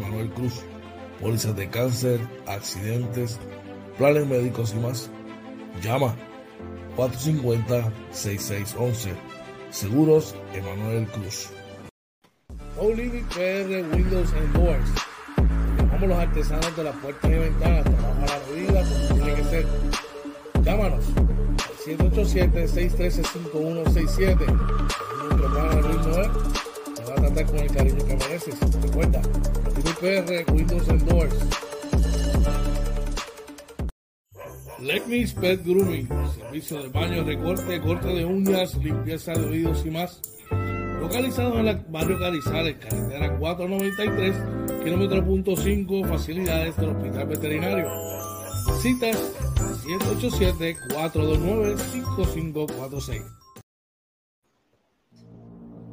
Manuel Cruz. Pólizas de cáncer, accidentes, planes médicos y más. Llama 450-6611. Seguros Emanuel Cruz. No PR Windows and Doors. Llamamos los artesanos de las puertas y ventanas. Trabajamos a la medida como tiene que ser. Llámanos 787-613-5167. Hermano Luis tratar con el cariño que mereces. Recuerda, PR Windows and Doors. Lecmis Pet Grooming, servicio de baño, recorte, corte de uñas, limpieza de oídos y más. Localizado en el barrio Carizales, carretera 493, kilómetro punto 5, facilidades del Hospital Veterinario. Citas 787-429-5546.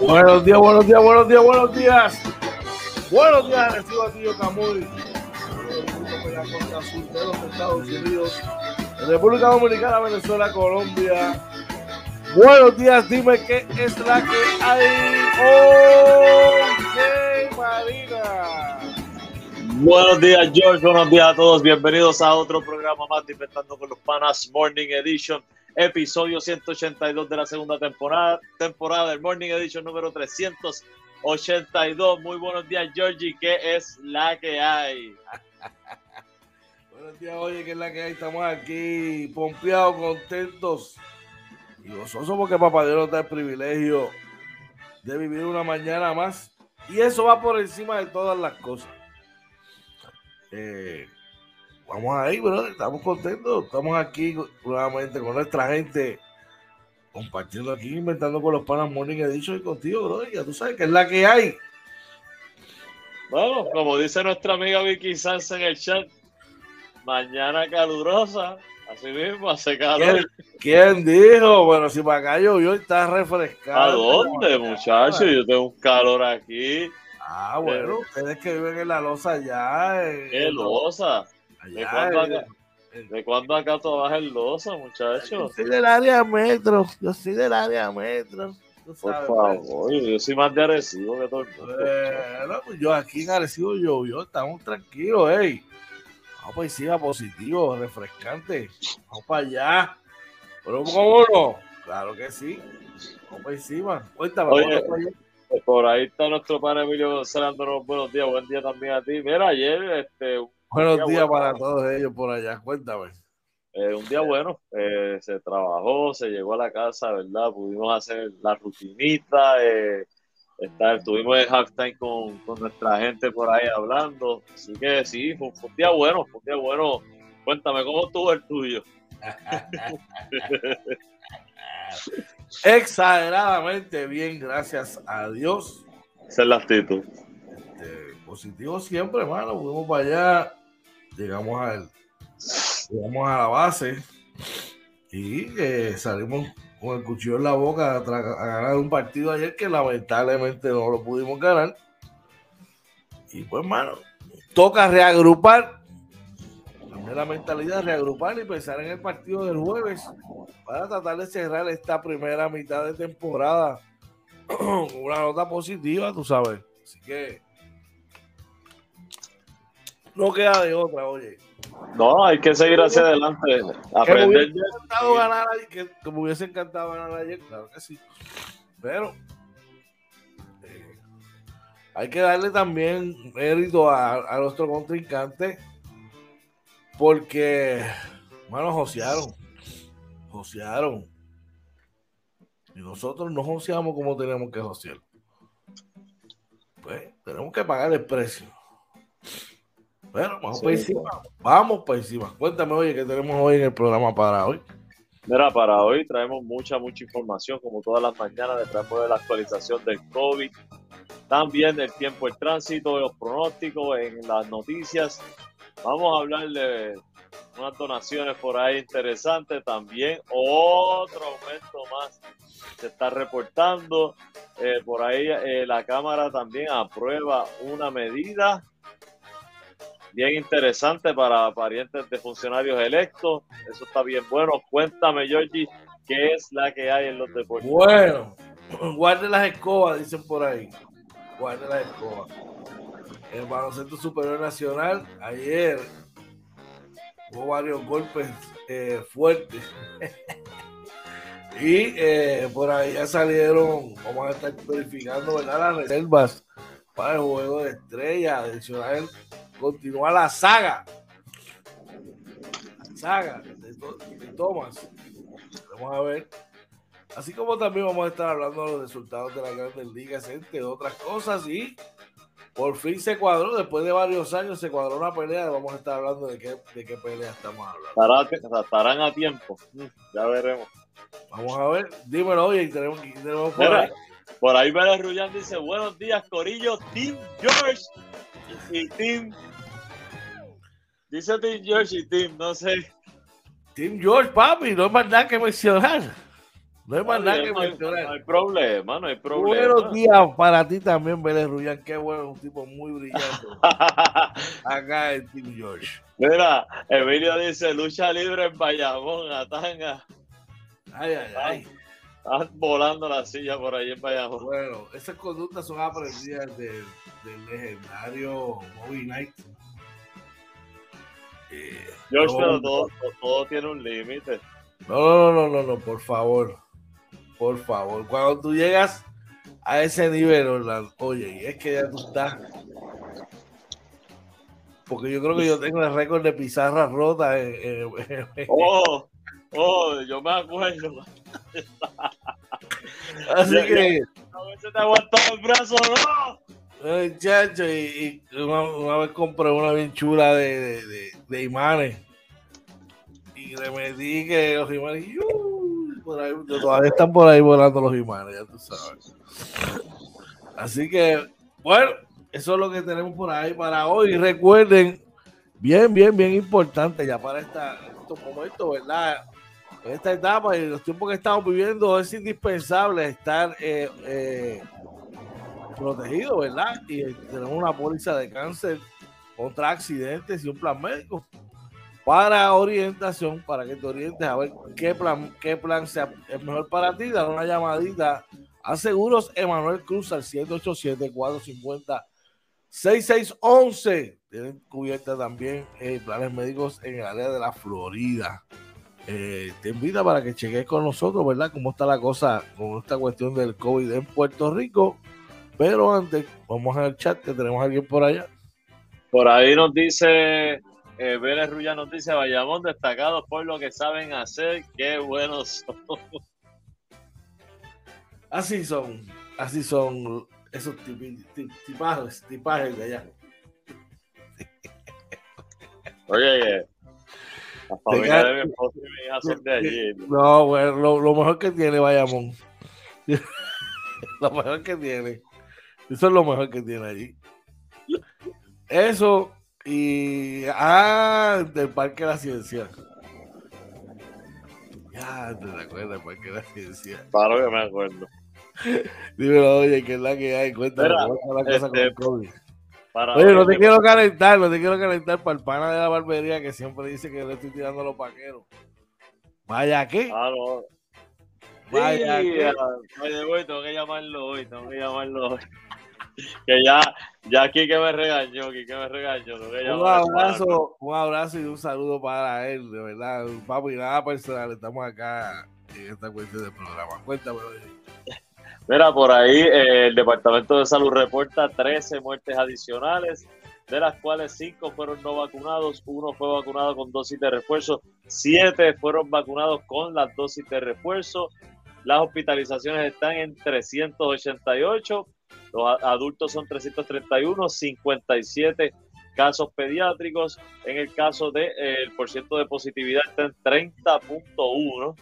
Buenos días, buenos días, buenos días, buenos días. Buenos días, recibo a Tío Camuy. de los Estados Unidos, República Dominicana, Venezuela, Colombia. Buenos días, dime qué es la que hay. Ok, Marina. Buenos días, George. Buenos días a todos. Bienvenidos a otro programa más Inventando con los Panas Morning Edition episodio 182 de la segunda temporada, temporada del Morning Edition número 382. Muy buenos días, Georgie, ¿qué es la que hay? buenos días, oye, ¿qué es la que hay? Estamos aquí pompeados, contentos y gozosos porque Papá Dios nos da el privilegio de vivir una mañana más. Y eso va por encima de todas las cosas. Eh, vamos ahí, bro. Estamos contentos. Estamos aquí nuevamente con nuestra gente, compartiendo aquí, inventando con los panas Morning dicho y contigo, bro. Ya tú sabes que es la que hay. Bueno, como dice nuestra amiga Vicky Sanz en el chat, mañana calurosa. Así mismo, hace calor. ¿Quién, dijo? Bueno, si para acá llovió está refrescado. ¿A dónde, muchachos? Yo tengo un calor aquí. Ah, bueno, eh. ustedes que viven en la losa ya. ¿Qué losa? ¿De, cuándo acá, tú vas en losa, muchachos? Yo soy del área metro. Yo soy del área metro. Por favor, yo soy más de Arecibo que todo el mundo. Bueno, pues yo aquí en Arecibo llovió, estamos tranquilos, ey. Vamos para encima, positivo, refrescante. Vamos para allá. Pero ¿cómo no? Claro que sí. Vamos para encima. Cuéntame, Oye, por ahí está nuestro padre Emilio González buenos días, buen día también a ti. Mira, ayer este, Buenos días para todos ellos por allá, cuéntame. Eh, un día bueno, eh, se trabajó, se llegó a la casa, ¿verdad? Pudimos hacer la rutinita, eh, estar, estuvimos en halftime con, con nuestra gente por ahí hablando. Así que sí, fue, un día bueno, fue un día bueno. Cuéntame, ¿cómo estuvo el tuyo? Exageradamente bien, gracias a Dios. Esa es la actitud. Este, positivo siempre, hermano. Fuimos para allá llegamos al llegamos a la base y eh, salimos con el cuchillo en la boca a, ganar un partido ayer que lamentablemente no lo pudimos ganar. Y pues, mano, toca reagrupar. cambiar la mentalidad, reagrupar y pensar en el partido del jueves para tratar de cerrar esta primera mitad de temporada con una nota positiva, tú sabes. Así que no queda de otra, oye. No, hay que seguir hacia adelante. Aprender. Que me hubiese encantado ganar, que, que me hubiese encantado ganar ayer, claro que sí. Pero eh, hay que darle también mérito a, a nuestro contrincante porque, bueno, josearon. Josearon. Y nosotros no joseamos como tenemos que josear. Pues tenemos que pagar el precio. Bueno, vamos para encima. Vamos para encima. Cuéntame, oye, que tenemos hoy en el programa para hoy. Mira, para hoy traemos mucha, mucha información, como todas las mañanas, traemos de la actualización del COVID, también del tiempo, el tránsito, los pronósticos, en las noticias. Vamos a hablar de unas donaciones por ahí interesantes también. Otro aumento más se está reportando. Eh, por ahí eh, la Cámara también aprueba una medida bien interesante para parientes de funcionarios electos. Eso está bien bueno. Cuéntame, Georgie, ¿qué es la que hay en los deportes? Bueno, guarde las escobas, dicen por ahí. Guarde las escobas. El baloncesto superior nacional, ayer hubo varios golpes eh, fuertes. y eh, por ahí ya salieron, vamos a estar verificando ¿verdad? las reservas para el juego de estrella adicional continúa la saga. La saga de, Thomas. Vamos a ver. Así como también vamos a estar hablando de los resultados de la Grandes Ligas, entre otras cosas. Y por fin se cuadró, después de varios años, se cuadró una pelea. Vamos a estar hablando de qué, de qué pelea estamos hablando. Estarán a tiempo. Ya veremos. Vamos a ver. Dímelo, oye, tenemos, tenemos por, ahí. por ahí Pérez Rullán dice: Buenos días, Corillo, Team George y Team Dice Team George y Team, no sé. Team George, papi, no hay más nada que mencionar. No hay más nada que mencionar. No hay problema, no hay problema. Buenos días para ti también, Vélez Rullán. Qué bueno, un tipo muy brillante. Acá en Team George. Mira, Emilio dice lucha libre en Bayamón, Atanga. Ay, ay, ay. Estás volando la silla por ahí en Bayamón. Bueno, esas conductas son aprendidas del, del legendario Bobby Knight George, pero todo, todo, tiene un límite. No, no, no, no, no, por favor. Por favor. Cuando tú llegas a ese nivel, Orlando, oye, es que ya tú estás. Porque yo creo que yo tengo el récord de pizarras rotas. oh, oh, yo me acuerdo. Así que. A veces te aguantaba el brazo, no. Chacho, y, una, vez compré una bien chula de, de, de, imanes. Y le metí que los imanes, por ahí, todavía están por ahí volando los imanes, ya tú sabes. Así que, bueno, eso es lo que tenemos por ahí para hoy. Recuerden, bien, bien, bien importante ya para esta, estos momentos, ¿verdad? En esta etapa y los tiempos que estamos viviendo es indispensable estar eh, eh, protegido, ¿verdad? Y tenemos una póliza de cáncer contra accidentes y un plan médico para orientación, para que te orientes a ver qué plan, qué plan sea es mejor para ti. Dar una llamadita a Seguros Emanuel Cruz al 787-450-6611. Tienen cubierta también eh, planes médicos en el área de la Florida. Eh, te invita para que cheques con nosotros, ¿verdad? Cómo está la cosa con esta cuestión del COVID en Puerto Rico. Pero antes, vamos al chat que tenemos a alguien por allá. Por ahí nos dice, eh, Vélez Rulla nos dice, Bayamón destacados por lo que saben hacer, qué buenos son. Así son, así son esos tipajes, tipajes de allá. Oye, la familia de mi esposo y mi hija son de allí. No, bueno, lo, lo mejor que tiene Bayamón. lo mejor que tiene. Eso es lo mejor que tiene allí. Eso y. Ah, del Parque de la Ciencia. Ya, te acuerdas del Parque de la Ciencia. Claro que me acuerdo. Dímelo, oye, que es la que hay. Cuéntame, la cosa este, con COVID? Oye, no te quiero calentar, no te quiero calentar para el pana de la barbería que siempre dice que le estoy tirando a los paqueros. Vaya qué. No. Vaya qué. Oye, voy, tengo que llamarlo hoy, tengo que llamarlo hoy. Que ya, ya aquí que me regañó, aquí que me regañó. un abrazo, un abrazo y un saludo para él, de verdad. Papi, nada personal, estamos acá en esta cuestión del programa. Cuéntame, Mira, por ahí eh, el Departamento de Salud reporta 13 muertes adicionales, de las cuales 5 fueron no vacunados, uno fue vacunado con dosis de refuerzo, 7 fueron vacunados con las dosis de refuerzo. Las hospitalizaciones están en 388, los adultos son 331, 57 casos pediátricos. En el caso de eh, porcentaje de positividad está en 30.1,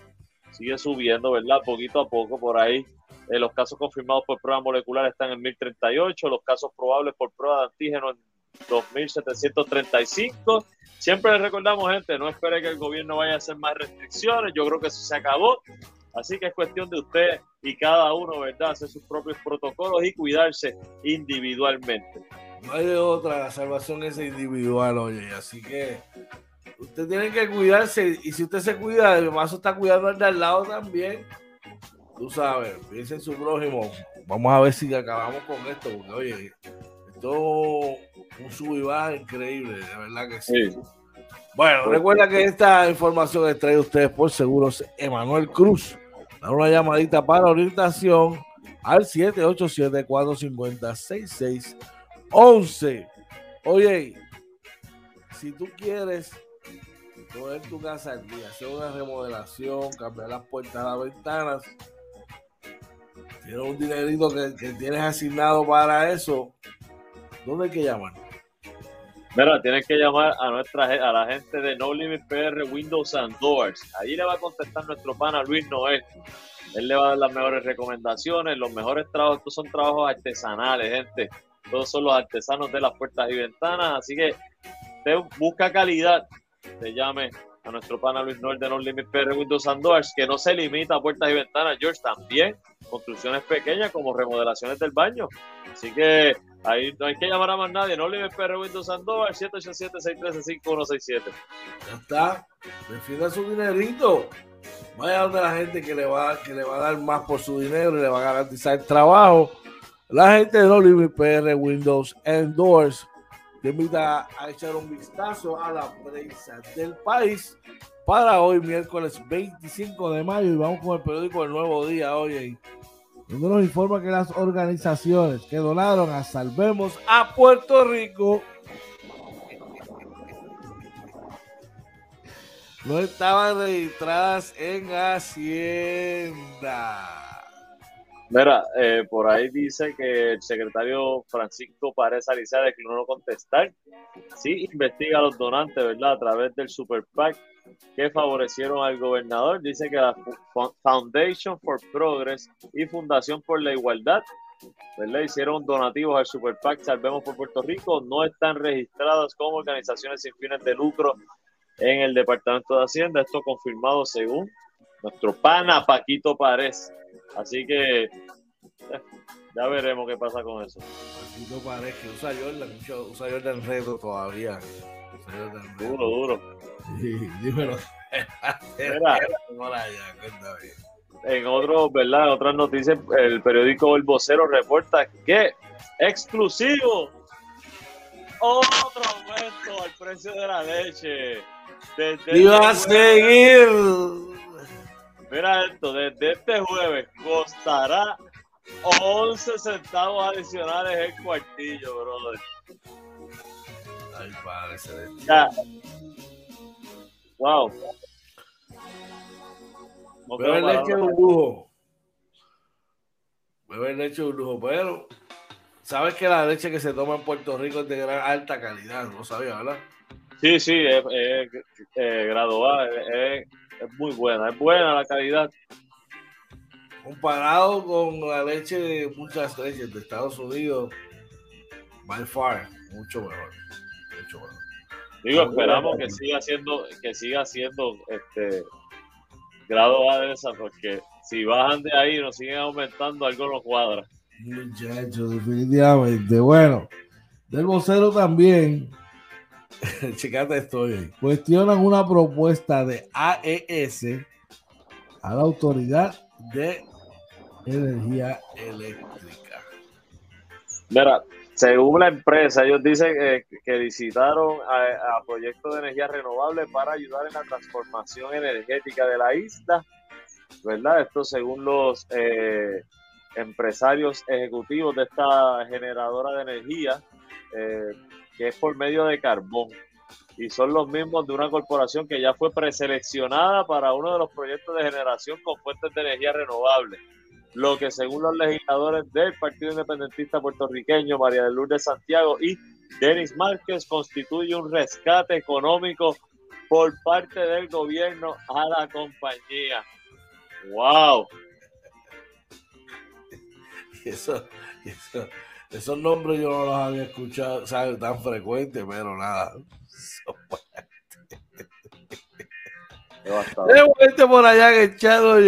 sigue subiendo, ¿verdad? Poquito a poco por ahí eh, los casos confirmados por prueba molecular están en 1038, los casos probables por prueba de antígeno en 2735. Siempre les recordamos, gente, no espere que el gobierno vaya a hacer más restricciones. Yo creo que eso se acabó. Así que es cuestión de usted y cada uno, ¿verdad?, hacer sus propios protocolos y cuidarse individualmente. No hay de otra, la salvación es individual, oye. Así que usted tiene que cuidarse y si usted se cuida, el mazo está cuidando al de al lado también tú sabes, piensa en su prójimo. Vamos a ver si acabamos con esto, porque oye, esto un sub y baja increíble, de verdad que sí. Bueno, recuerda que esta información es traída ustedes por Seguros Emanuel Cruz. Da una llamadita para orientación al 787-450-6611. Oye, si tú quieres poner tu casa al día, hacer una remodelación, cambiar las puertas, las ventanas, tienes un dinerito que, tienes asignado para eso, ¿dónde hay que llamar? Mira, tienes que llamar a nuestra a la gente de No Limit PR Windows and Doors. Ahí le va a contestar nuestro pana Luis Noel. Él le va a dar las mejores recomendaciones, los mejores trabajos. Estos son trabajos artesanales, gente. Todos son los artesanos de las puertas y ventanas. Así que te busca calidad. Te llame a nuestro pana Luis Noel de No Limit PR Windows and Doors, que no se limita a puertas y ventanas, George, también construcciones pequeñas como remodelaciones del baño. Así que ahí no hay que llamar a más nadie. No le perro Windows Sandoval 787-613-5167. Ya está. Defina su dinerito. Vaya donde la gente que le, va, que le va a dar más por su dinero y le va a garantizar el trabajo. La gente de No Limit PR Windows Doors te invita a echar un vistazo a la prensa del país para hoy, miércoles 25 de mayo. Y vamos con el periódico El Nuevo Día, hoy donde nos informa que las organizaciones que donaron a Salvemos a Puerto Rico no estaban registradas en Hacienda. Mira, eh, por ahí dice que el secretario Francisco Párez Alicia declinó no contestar. Sí, investiga a los donantes, ¿verdad? A través del Super PAC que favorecieron al gobernador. Dice que la Foundation for Progress y Fundación por la Igualdad ¿verdad? hicieron donativos al Super PAC Salvemos por Puerto Rico. No están registradas como organizaciones sin fines de lucro en el Departamento de Hacienda. Esto confirmado según nuestro pana Paquito Párez. Así que eh, ya veremos qué pasa con eso. Paquito Párez que usa Jordan, usa Jordan Reto todavía. Duro, duro. dímelo. en otro, ¿verdad? otras noticias, el periódico El Vocero reporta que exclusivo otro aumento al precio de la leche. y va a seguir. Mira esto, desde este jueves costará 11 centavos adicionales el cuartillo, brother. Ay, padre, se Wow. Beber leche es un lujo. Beber leche es un lujo, pero sabes que la leche que se toma en Puerto Rico es de gran alta calidad, no sabía, ¿verdad? Sí, sí, es, eh, graduada, es, muy buena, es buena la calidad. Comparado con la leche de muchas leches de Estados Unidos, by far, mucho mejor, mucho mejor. Digo, esperamos que siga siendo, que siga siendo este grado A de esa, porque si bajan de ahí nos siguen aumentando, algo no cuadra. Muchachos, definitivamente. Bueno, Del vocero también, checate esto, cuestionan una propuesta de AES a la Autoridad de Energía Eléctrica. Mira, según la empresa, ellos dicen que visitaron a, proyectos de energía renovable para ayudar en la transformación energética de la isla, ¿verdad? Esto según los eh, empresarios ejecutivos de esta generadora de energía, eh, que es por medio de carbón. Y son los mismos de una corporación que ya fue preseleccionada para uno de los proyectos de generación con fuentes de energía renovable. Lo que según los legisladores del Partido Independentista puertorriqueño, María de Lourdes Santiago y Denis Márquez, constituye un rescate económico por parte del gobierno a la compañía. ¡Wow! Eso, eso, esos nombres yo no los había escuchado, ¿sabes? Tan frecuentes, pero nada. Qué por allá que echado,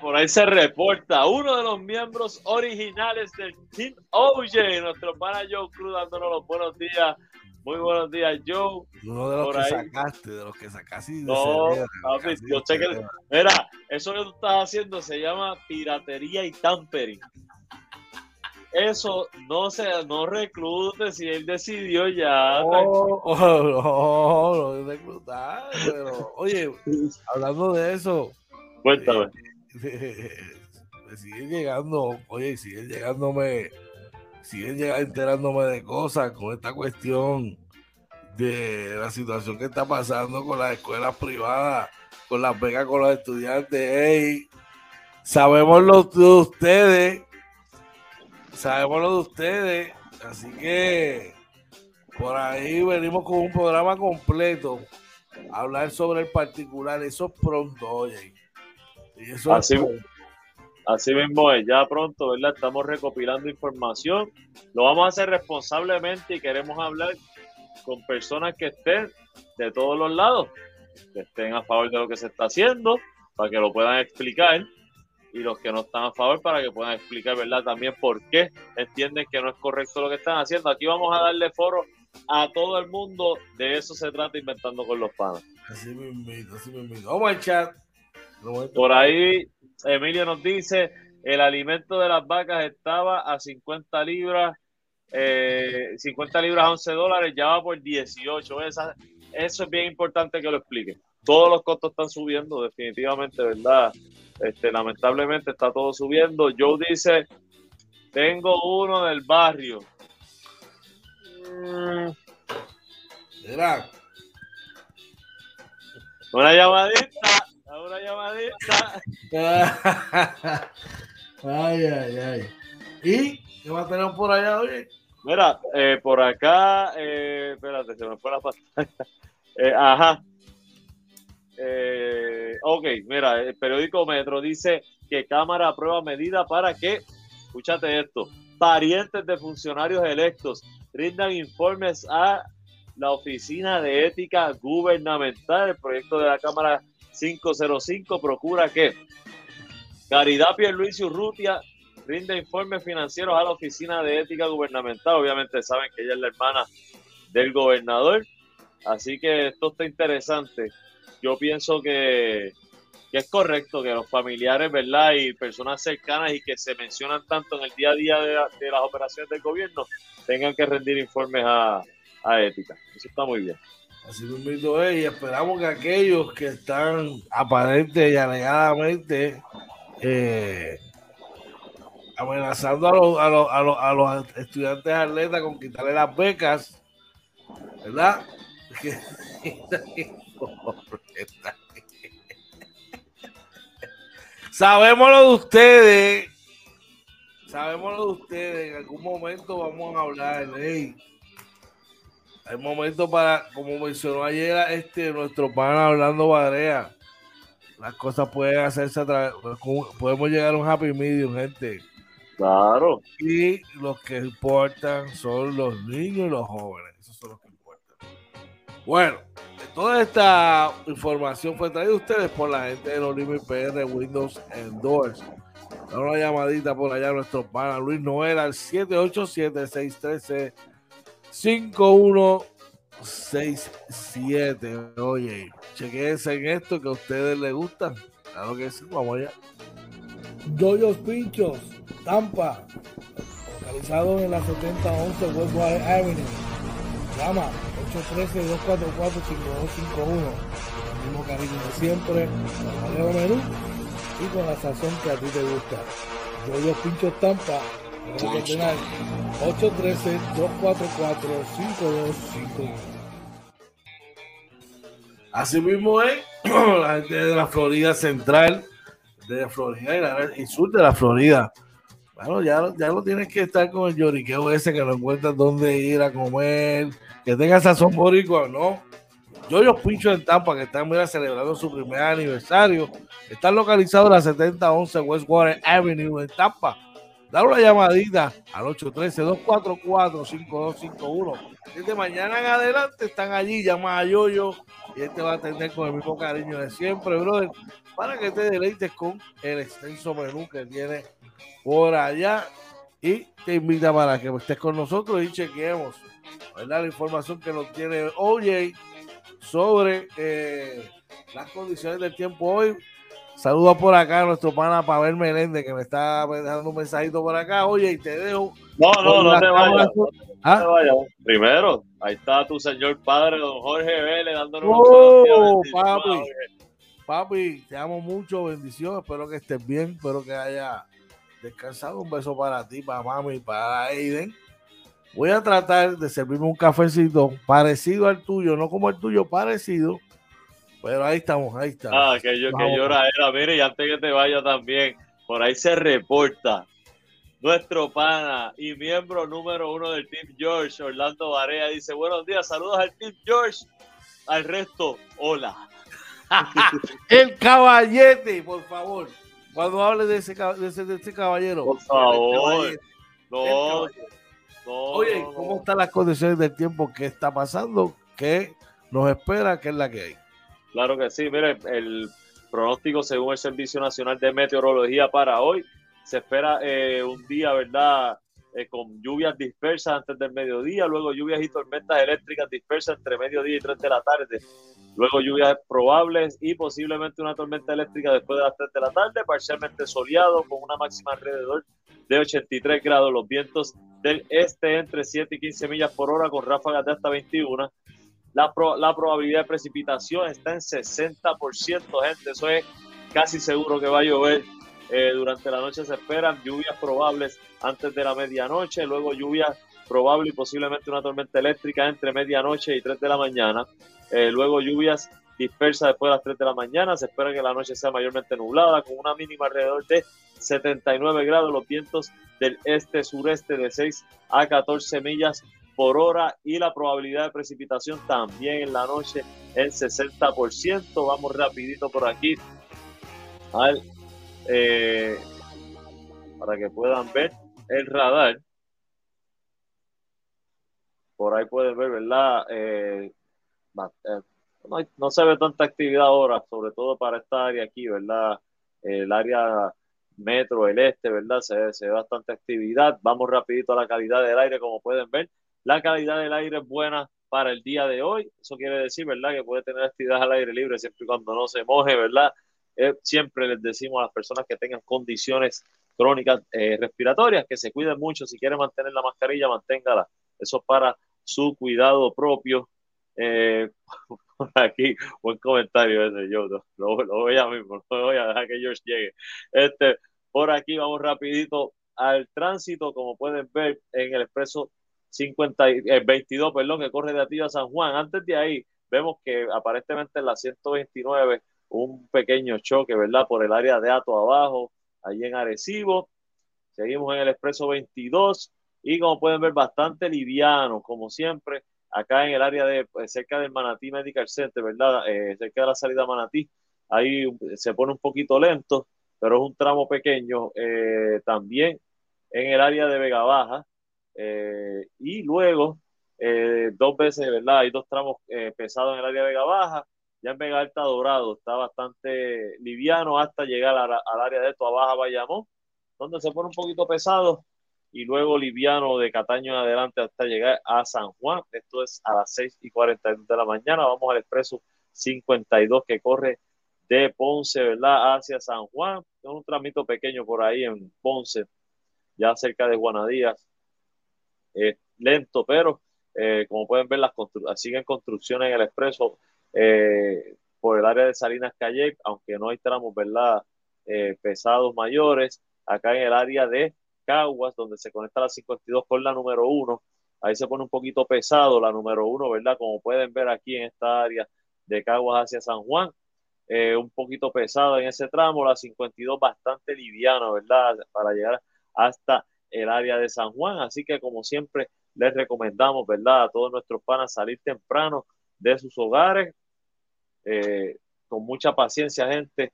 Por ahí se reporta uno de los miembros originales del Team OJ, nuestro pana Joe Cruz, dándonos los buenos días. Muy buenos días, Joe. Uno de los que sacaste, de los que sacaste. No, yo sé que. Mira, eso que tú estás haciendo se llama piratería y tampering eso no se no reclute si él decidió ya. Oh, oh, no reclutar, pero oye, hablando de eso, cuéntame. Eh, me siguen llegando, oye, siguen llegándome, siguen enterándome de cosas con esta cuestión de la situación que está pasando con las escuelas privadas, con las becas con los estudiantes. Hey, sabemos lo de ustedes sabemos lo de ustedes, así que por ahí venimos con un programa completo a hablar sobre el particular, eso es pronto, oye. Y eso así, así mismo es, ya pronto, ¿verdad? Estamos recopilando información, lo vamos a hacer responsablemente y queremos hablar con personas que estén de todos los lados, que estén a favor de lo que se está haciendo, para que lo puedan explicar y los que no están a favor para que puedan explicar, ¿verdad? También por qué entienden que no es correcto lo que están haciendo. Aquí vamos a darle foro a todo el mundo. De eso se trata inventando con los panas. Así mismo, así mismo. Vamos al chat. Por ahí, Emilio nos dice, el alimento de las vacas estaba a 50 libras, eh, 50 libras a 11 dólares, ya va por 18. Esa, eso es bien importante que lo explique. Todos los costos están subiendo, definitivamente, ¿verdad? Este, lamentablemente está todo subiendo. Joe dice, tengo uno del barrio. Mm. Una llamadita, una llamadita. ay, ay, ay. ¿Y qué va a tener por allá, hoy? Mira, eh, por acá, eh, espérate, se me fue la pantalla. Eh, ajá, eh, ok, mira, el periódico Metro dice que Cámara aprueba medida para que, escúchate esto, parientes de funcionarios electos rindan informes a la Oficina de Ética Gubernamental. El proyecto de la Cámara 505 procura que Caridad Pierluisi Urrutia rinde informes financieros a la Oficina de Ética Gubernamental. Obviamente saben que ella es la hermana del gobernador. Así que esto está interesante yo pienso que, es correcto que los familiares, ¿verdad? Y personas cercanas y que se mencionan tanto en el día a día de, las operaciones del gobierno tengan que rendir informes a, ética. Eso está muy bien. Así mismo es, y esperamos que aquellos que están aparente y alegadamente eh, amenazando a los, a, los, a, los, a los estudiantes atletas con quitarle las becas, ¿verdad? Sabemos lo de ustedes. Sabemos lo de ustedes. En algún momento vamos a hablar. Hey. Hay momentos para, como mencionó ayer este nuestro pan hablando Badrea. Las cosas pueden hacerse a través. Podemos llegar a un happy medium, gente. Claro. Y los que importan son los niños y los jóvenes. Esos son los que importan. Bueno. Toda esta información fue traída a ustedes por la gente de los Limit PR Windows. Da una llamadita por allá a nuestro pana Luis Noel al 787-613-3676. 5167. Oye, chequense en esto que a ustedes les gustan. Claro que sí, vamos allá. Yoyos Pinchos, Tampa, localizado en la 7011 Westwater Avenue. Llama 813-244-5251. El mismo cariño de siempre, el menú y con la sazón que a ti te gusta. Yoyos Pinchos Tampa, 813-244-5251. Así mismo es, la gente de la Florida Central, de Florida y, sur de la Florida. Bueno, ya, ya lo tienes que estar con el lloriqueo ese que no encuentras dónde ir a comer, que tenga sazón boricua, ¿no? Yo los pincho en Tampa, que están mira, celebrando su primer aniversario. Están localizados en la 7011 Westwater Avenue en Tampa Dale una llamadita al 813-244-5251. Desde mañana en adelante están allí, llama a Yoyo y él te va a atender con el mismo cariño de siempre, brother, para que te deleites con el extenso menú que tiene por allá y te invita para que estés con nosotros y chequeemos la información que nos tiene OJ sobre eh, las condiciones del tiempo hoy Saludos por acá a nuestro pana Pavel Meléndez que me está dando un mensajito por acá. Oye, y te dejo. No, no, no te, vayas, ¿Ah? no te vayas. Primero, ahí está tu señor padre, don Jorge Vélez, dándonos oh, papi. Papi, te amo mucho, bendiciones. Espero que estés bien, espero que haya descansado. Un beso para ti, para mami y para Aiden. Voy a tratar de servirme un cafecito parecido al tuyo, no como el tuyo, parecido pero ahí estamos, ahí estamos. Ah, que yo que llora era. Mire, y antes que te vaya también, por ahí se reporta nuestro pana y miembro número uno del Team George, Orlando Barea, dice: Buenos días, saludos al Team George. Al resto, hola. el caballete, por favor. Cuando hable de ese, de ese, de ese caballero. Por favor. No, no, Oye, ¿cómo están las condiciones del tiempo? ¿Qué está pasando? ¿Qué nos espera? ¿Qué es la que hay? Claro que sí, mire, el pronóstico según el Servicio Nacional de Meteorología para hoy, se espera eh, un día, ¿verdad? Eh, con lluvias dispersas antes del mediodía, luego lluvias y tormentas eléctricas dispersas entre mediodía y 3 de la tarde, luego lluvias probables y posiblemente una tormenta eléctrica después de las 3 de la tarde, parcialmente soleado con una máxima alrededor de 83 grados, los vientos del este entre 7 y 15 millas por hora con ráfagas de hasta 21 la, la probabilidad de precipitación está en 60%, gente. Eso es casi seguro que va a llover. Eh, durante la noche se esperan lluvias probables antes de la medianoche, luego lluvias probables y posiblemente una tormenta eléctrica entre medianoche y 3 de la mañana. Eh, luego lluvias dispersas después de las 3 de la mañana. Se espera que la noche sea mayormente nublada, con una mínima alrededor de 79 grados. Los vientos del este-sureste de 6 a 14 millas por hora y la probabilidad de precipitación también en la noche el 60%. Vamos rapidito por aquí al, eh, para que puedan ver el radar. Por ahí pueden ver, ¿verdad? Eh, eh, no, se ve tanta actividad ahora, sobre todo para esta área aquí, ¿verdad? El área metro, el este, ¿verdad? Se, se ve bastante actividad. Vamos rapidito a la calidad del aire, como pueden ver. La calidad del aire es buena para el día de hoy. Eso quiere decir, ¿verdad? Que puede tener actividad al aire libre siempre y cuando no se moje, ¿verdad? Eh, siempre les decimos a las personas que tengan condiciones crónicas eh, respiratorias que se cuiden mucho. Si quieren mantener la mascarilla, manténgala. Eso es para su cuidado propio. Eh, por aquí, buen comentario ese, yo lo, voy a mismo, no voy a dejar que George llegue. Este, por aquí vamos rapidito al tránsito, como pueden ver en el expreso 50, 22, eh, perdón, que corre de Atillo a San Juan. Antes de ahí, vemos que aparentemente en la 129 un pequeño choque, ¿verdad? Por el área de Ato abajo, allí en Arecibo. Seguimos en el expreso 22 y como pueden ver, bastante liviano, como siempre, acá en el área de pues, cerca del Manatí Medical Center, ¿verdad? Eh, cerca de la salida Manatí, ahí se pone un poquito lento, pero es un tramo pequeño. Eh, también en el área de Vega Baja, eh, y luego, dos veces, ¿verdad? Hay dos tramos pesados en el área de Vega Baja. Ya en Vega Alta Dorado está bastante liviano hasta llegar al área de Toa Baja Bayamón, donde se pone un poquito pesado y luego liviano de Cataño en adelante hasta llegar a San Juan. Esto es a las 6 y 42 de la mañana. Vamos al expreso 52 que corre de Ponce, ¿verdad? Hacia San Juan. Es un tramito pequeño por ahí en Ponce, ya cerca de Juanadías. Es lento, pero eh, como pueden ver, las siguen construcciones en el expreso eh, por el área de Salinas Calle, aunque no hay tramos, ¿verdad? Eh, pesados mayores. Acá en el área de Caguas, donde se conecta la 52 con la número 1. Ahí se pone un poquito pesado la número 1, ¿verdad? Como pueden ver aquí en esta área de Caguas hacia San Juan. Eh, un poquito pesado en ese tramo, la 52 bastante liviana, ¿verdad? Para llegar hasta el área de San Juan. Así que como siempre les recomendamos, ¿verdad? A todos nuestros panas salir temprano de sus hogares. Eh, con mucha paciencia, gente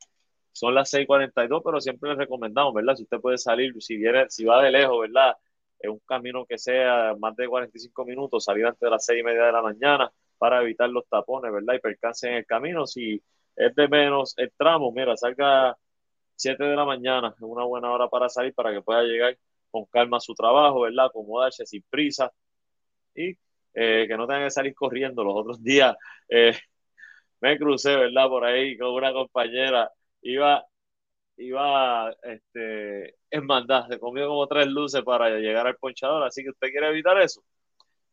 son las 6:42, pero siempre les recomendamos, ¿verdad? Si usted puede salir, si viene, si va de lejos, ¿verdad? En un camino que sea más de 45 minutos, salir antes de las 6 y media de la mañana para evitar los tapones, ¿verdad? Y percance en el camino. Si es de menos el tramo, mira, salga 7 de la mañana, es una buena hora para salir para que pueda llegar con calma a su trabajo, ¿verdad? Acomodarse sin prisa y eh, que no tenga que salir corriendo. Los otros días eh, me crucé, ¿verdad? Por ahí con una compañera iba, iba, este, en mandar, se comió como tres luces para llegar al ponchador, así que usted quiere evitar eso,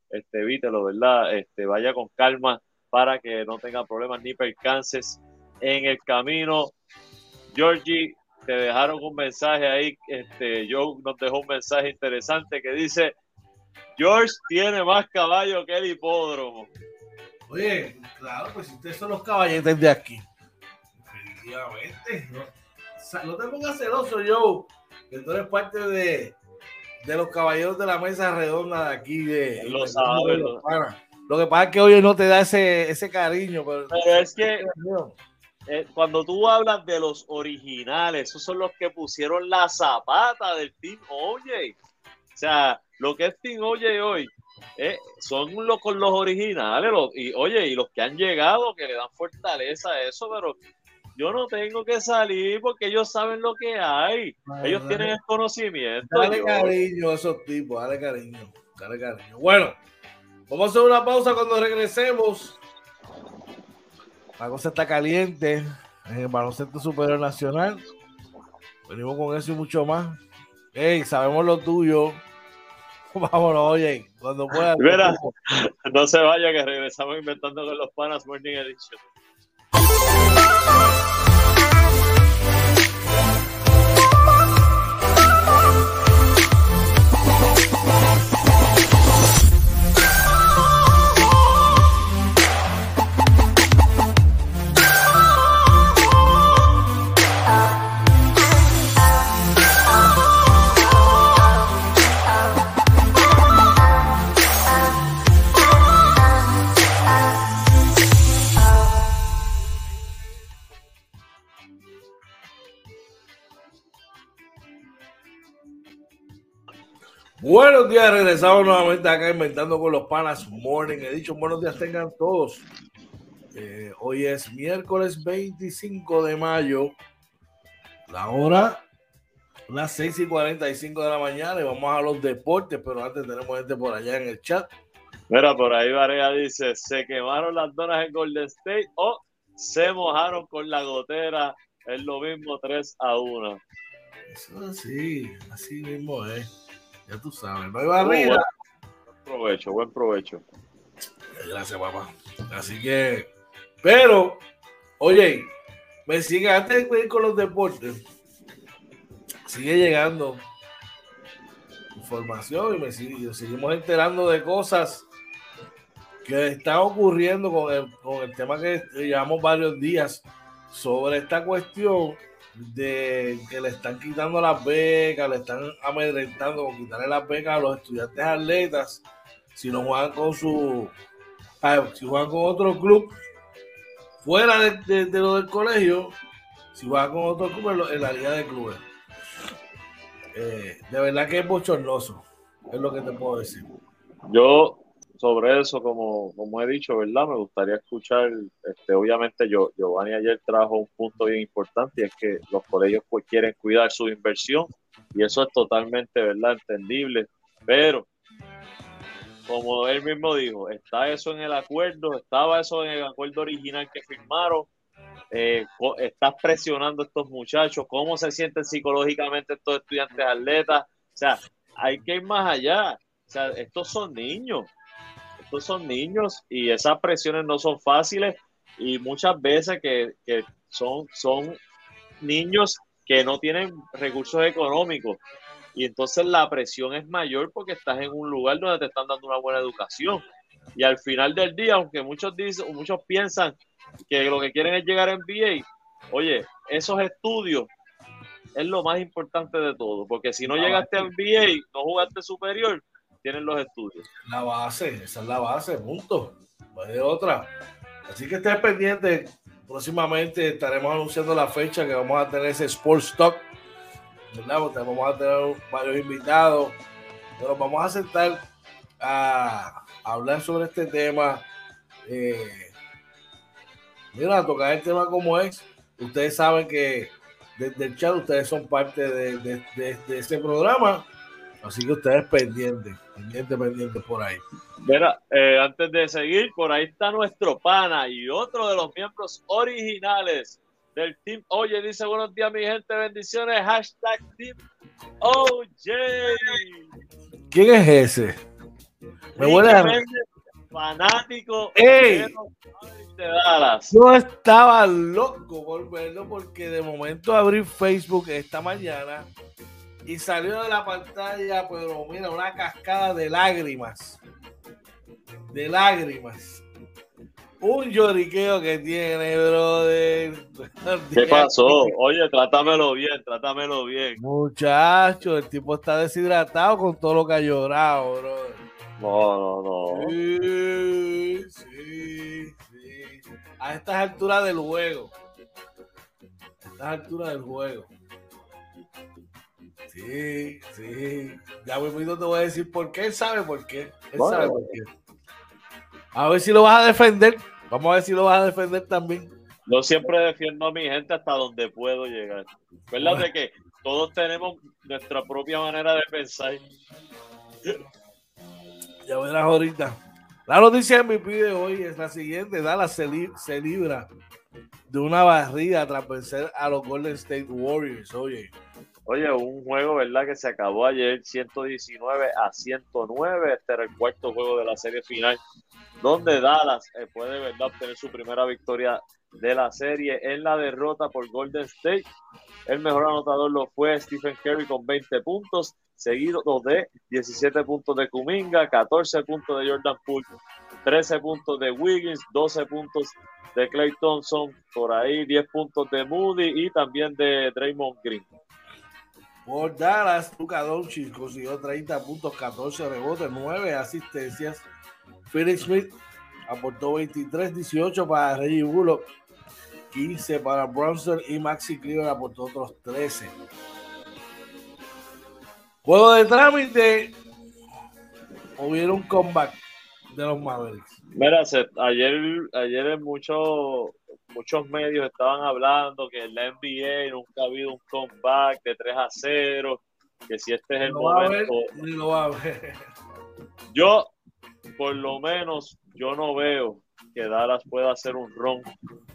este, evítelo, ¿verdad? Este, vaya con calma para que no tenga problemas ni percances en el camino. Georgie, te dejaron un mensaje ahí, este, Joe nos dejó un mensaje interesante que dice, George tiene más caballo que el hipódromo. Oye, claro, pues ustedes son los caballetes de aquí. Efectivamente. No, te pongas celoso, yo, que tú eres parte de, de los caballeros de la mesa redonda de aquí. De, lo sabes. Lo que pasa es que hoy no te da ese, ese cariño. Pero, es que eh, cuando tú hablas de los originales, esos son los que pusieron la zapata del Team Oye. O sea, lo que es Team Oye hoy eh, son los, con los originales. y oye, y los que han llegado que le dan fortaleza a eso, pero yo no tengo que salir porque ellos saben lo que hay. ellos tienen el conocimiento. Dale cariño a esos tipos, dale cariño, dale cariño. Bueno, vamos a hacer una pausa cuando regresemos. La cosa está caliente en el baloncesto superior nacional. Venimos con eso y mucho más. Hey, sabemos lo tuyo. Vámonos, oye, cuando pueda. Mira, no se vaya que regresamos inventando con los panas Morning Edition. Buenos días, regresamos nuevamente acá inventando con los panas Morning Edition. Buenos días tengan todos. Eh, hoy es miércoles 25 de mayo. La hora, las 6 y 45 de la mañana y vamos a los deportes, pero antes tenemos gente por allá en el chat. Mira, por ahí Varela dice, se quemaron las donas en Golden State o se mojaron con la gotera. Es lo mismo 3 a 1. Eso así, así mismo es. Ya tú sabes, no hay barriga. buen provecho, buen provecho. Gracias, papá. Así que, pero, oye, me sigue, antes de ir con los deportes, sigue llegando información y me sigue, seguimos enterando de cosas que están ocurriendo con el, con el tema que llevamos varios días sobre esta cuestión de que le están quitando las becas, le están amedrentando con quitarle las becas a los estudiantes atletas si no juegan con su si juegan con otro club fuera de, lo del colegio si juegan con otro club en, la liga de clubes. Eh, de verdad que es bochornoso es lo que te puedo decir. Yo sobre eso, como, como he dicho, ¿verdad? Me gustaría escuchar, este, obviamente yo, Giovanni ayer trajo un punto bien importante y es que los colegios pues, quieren cuidar su inversión y eso es totalmente, ¿verdad? Entendible, pero como él mismo dijo, está eso en el acuerdo, estaba eso en el acuerdo original que firmaron, eh, estás presionando a estos muchachos, cómo se sienten psicológicamente estos estudiantes atletas, o sea, hay que ir más allá, o sea, estos son niños, estos son niños y esas presiones no son fáciles y muchas veces que, que son, son niños que no tienen recursos económicos y entonces la presión es mayor porque estás en un lugar donde te están dando una buena educación. Y al final del día, aunque muchos dicen, muchos piensan que lo que quieren es llegar a NBA, oye, esos estudios es lo más importante de todo, porque si no llegaste a NBA, no jugaste superior, tienen los estudios. La base, esa es la base, punto. No hay otra. Así que estés pendiente. Próximamente estaremos anunciando la fecha que vamos a tener ese Sports Talk vamos a tener varios invitados, pero vamos a sentar a, hablar sobre este tema. Eh, mira, tocar el tema como es. Ustedes saben que desde el chat ustedes son parte de, de, este programa, así que ustedes pendientes, pendientes, pendientes por ahí. Mira, eh, antes de seguir, por ahí está nuestro pana y otro de los miembros originales del Team Oye. Dice buenos días, mi gente, bendiciones. Hashtag Team Oye. ¿Quién es ese? Me huele a... Fanático ¡Ey! de Dallas. Yo estaba loco por verlo porque de momento abrí Facebook esta mañana y salió de la pantalla, pero mira, una cascada de lágrimas. De lágrimas un lloriqueo que tiene, brother. ¿Qué pasó? Oye, trátamelo bien, trátamelo bien. Muchacho, el tipo está deshidratado con todo lo que ha llorado, brother. No, no, no. Sí, sí, sí. A estas alturas del juego. A estas alturas del juego. Sí, sí. Ya voy te voy a decir por qué. Él sabe por qué. Él sabe por qué. A ver si lo vas a defender. Vamos a ver si lo vas a defender también. Yo siempre defiendo a mi gente hasta donde puedo llegar. ¿Verdad? De que todos tenemos nuestra propia manera de pensar. Ya verás ahorita. La noticia de mi de hoy es la siguiente. Dallas se, se libra de una barrida tras vencer a los Golden State Warriors. Oye. Oye, un juego, ¿verdad? Que se acabó ayer 119 a 109. Este era el cuarto juego de la serie final donde Dallas eh, puede ¿verdad? obtener su primera victoria de la serie en la derrota por Golden State. El mejor anotador lo fue Stephen Curry con 20 puntos, seguido de 17 puntos de Kuminga, 14 puntos de Jordan Poole, 13 puntos de Wiggins, 12 puntos de Clay Thompson, por ahí 10 puntos de Moody y también de Draymond Green. Por Dallas, Luka Doncic consiguió 30 puntos, 14 rebotes, 9 asistencias Felix Smith aportó 23-18 para Reggie Bullock, 15 para Bronson y Maxi Cleaver aportó otros 13. Juego de trámite. Hubiera un comeback de los Mavericks. Mira, ayer, ayer en muchos medios estaban hablando que en la NBA nunca ha habido un comeback de 3 a 0, que si este es el momento. Yo por lo menos yo no veo que Dallas pueda hacer un ron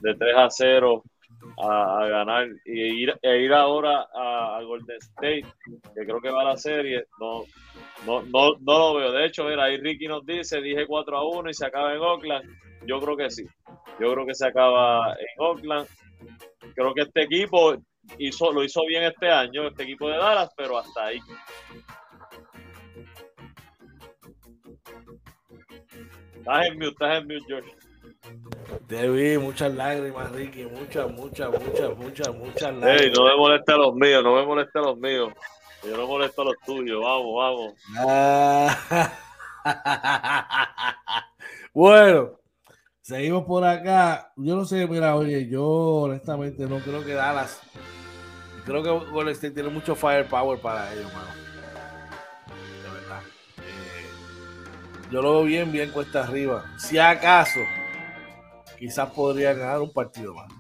de 3 a 0 a, ganar y ir, e ir ahora a, Golden State, que creo que va a la serie, no, no, no, no lo veo. De hecho, mira, ahí Ricky nos dice, dije 4 a 1 y se acaba en Oakland. Yo creo que sí. Yo creo que se acaba en Oakland. Creo que este equipo hizo, lo hizo bien este año, este equipo de Dallas, pero hasta ahí. Estás en mute, estás en mute, George. Te vi muchas lágrimas, Ricky, muchas, muchas, muchas, muchas, muchas lágrimas. Ey, no me moleste a los míos, no me moleste a los míos. Yo no molesto a los tuyos, vamos, vamos. bueno, seguimos por acá. Yo no sé, mira, oye, yo honestamente no creo que Dallas. Creo que Golden State tiene mucho firepower para ellos, mano. Yo lo veo bien, bien cuesta arriba. Si acaso, quizás podría ganar un partido más.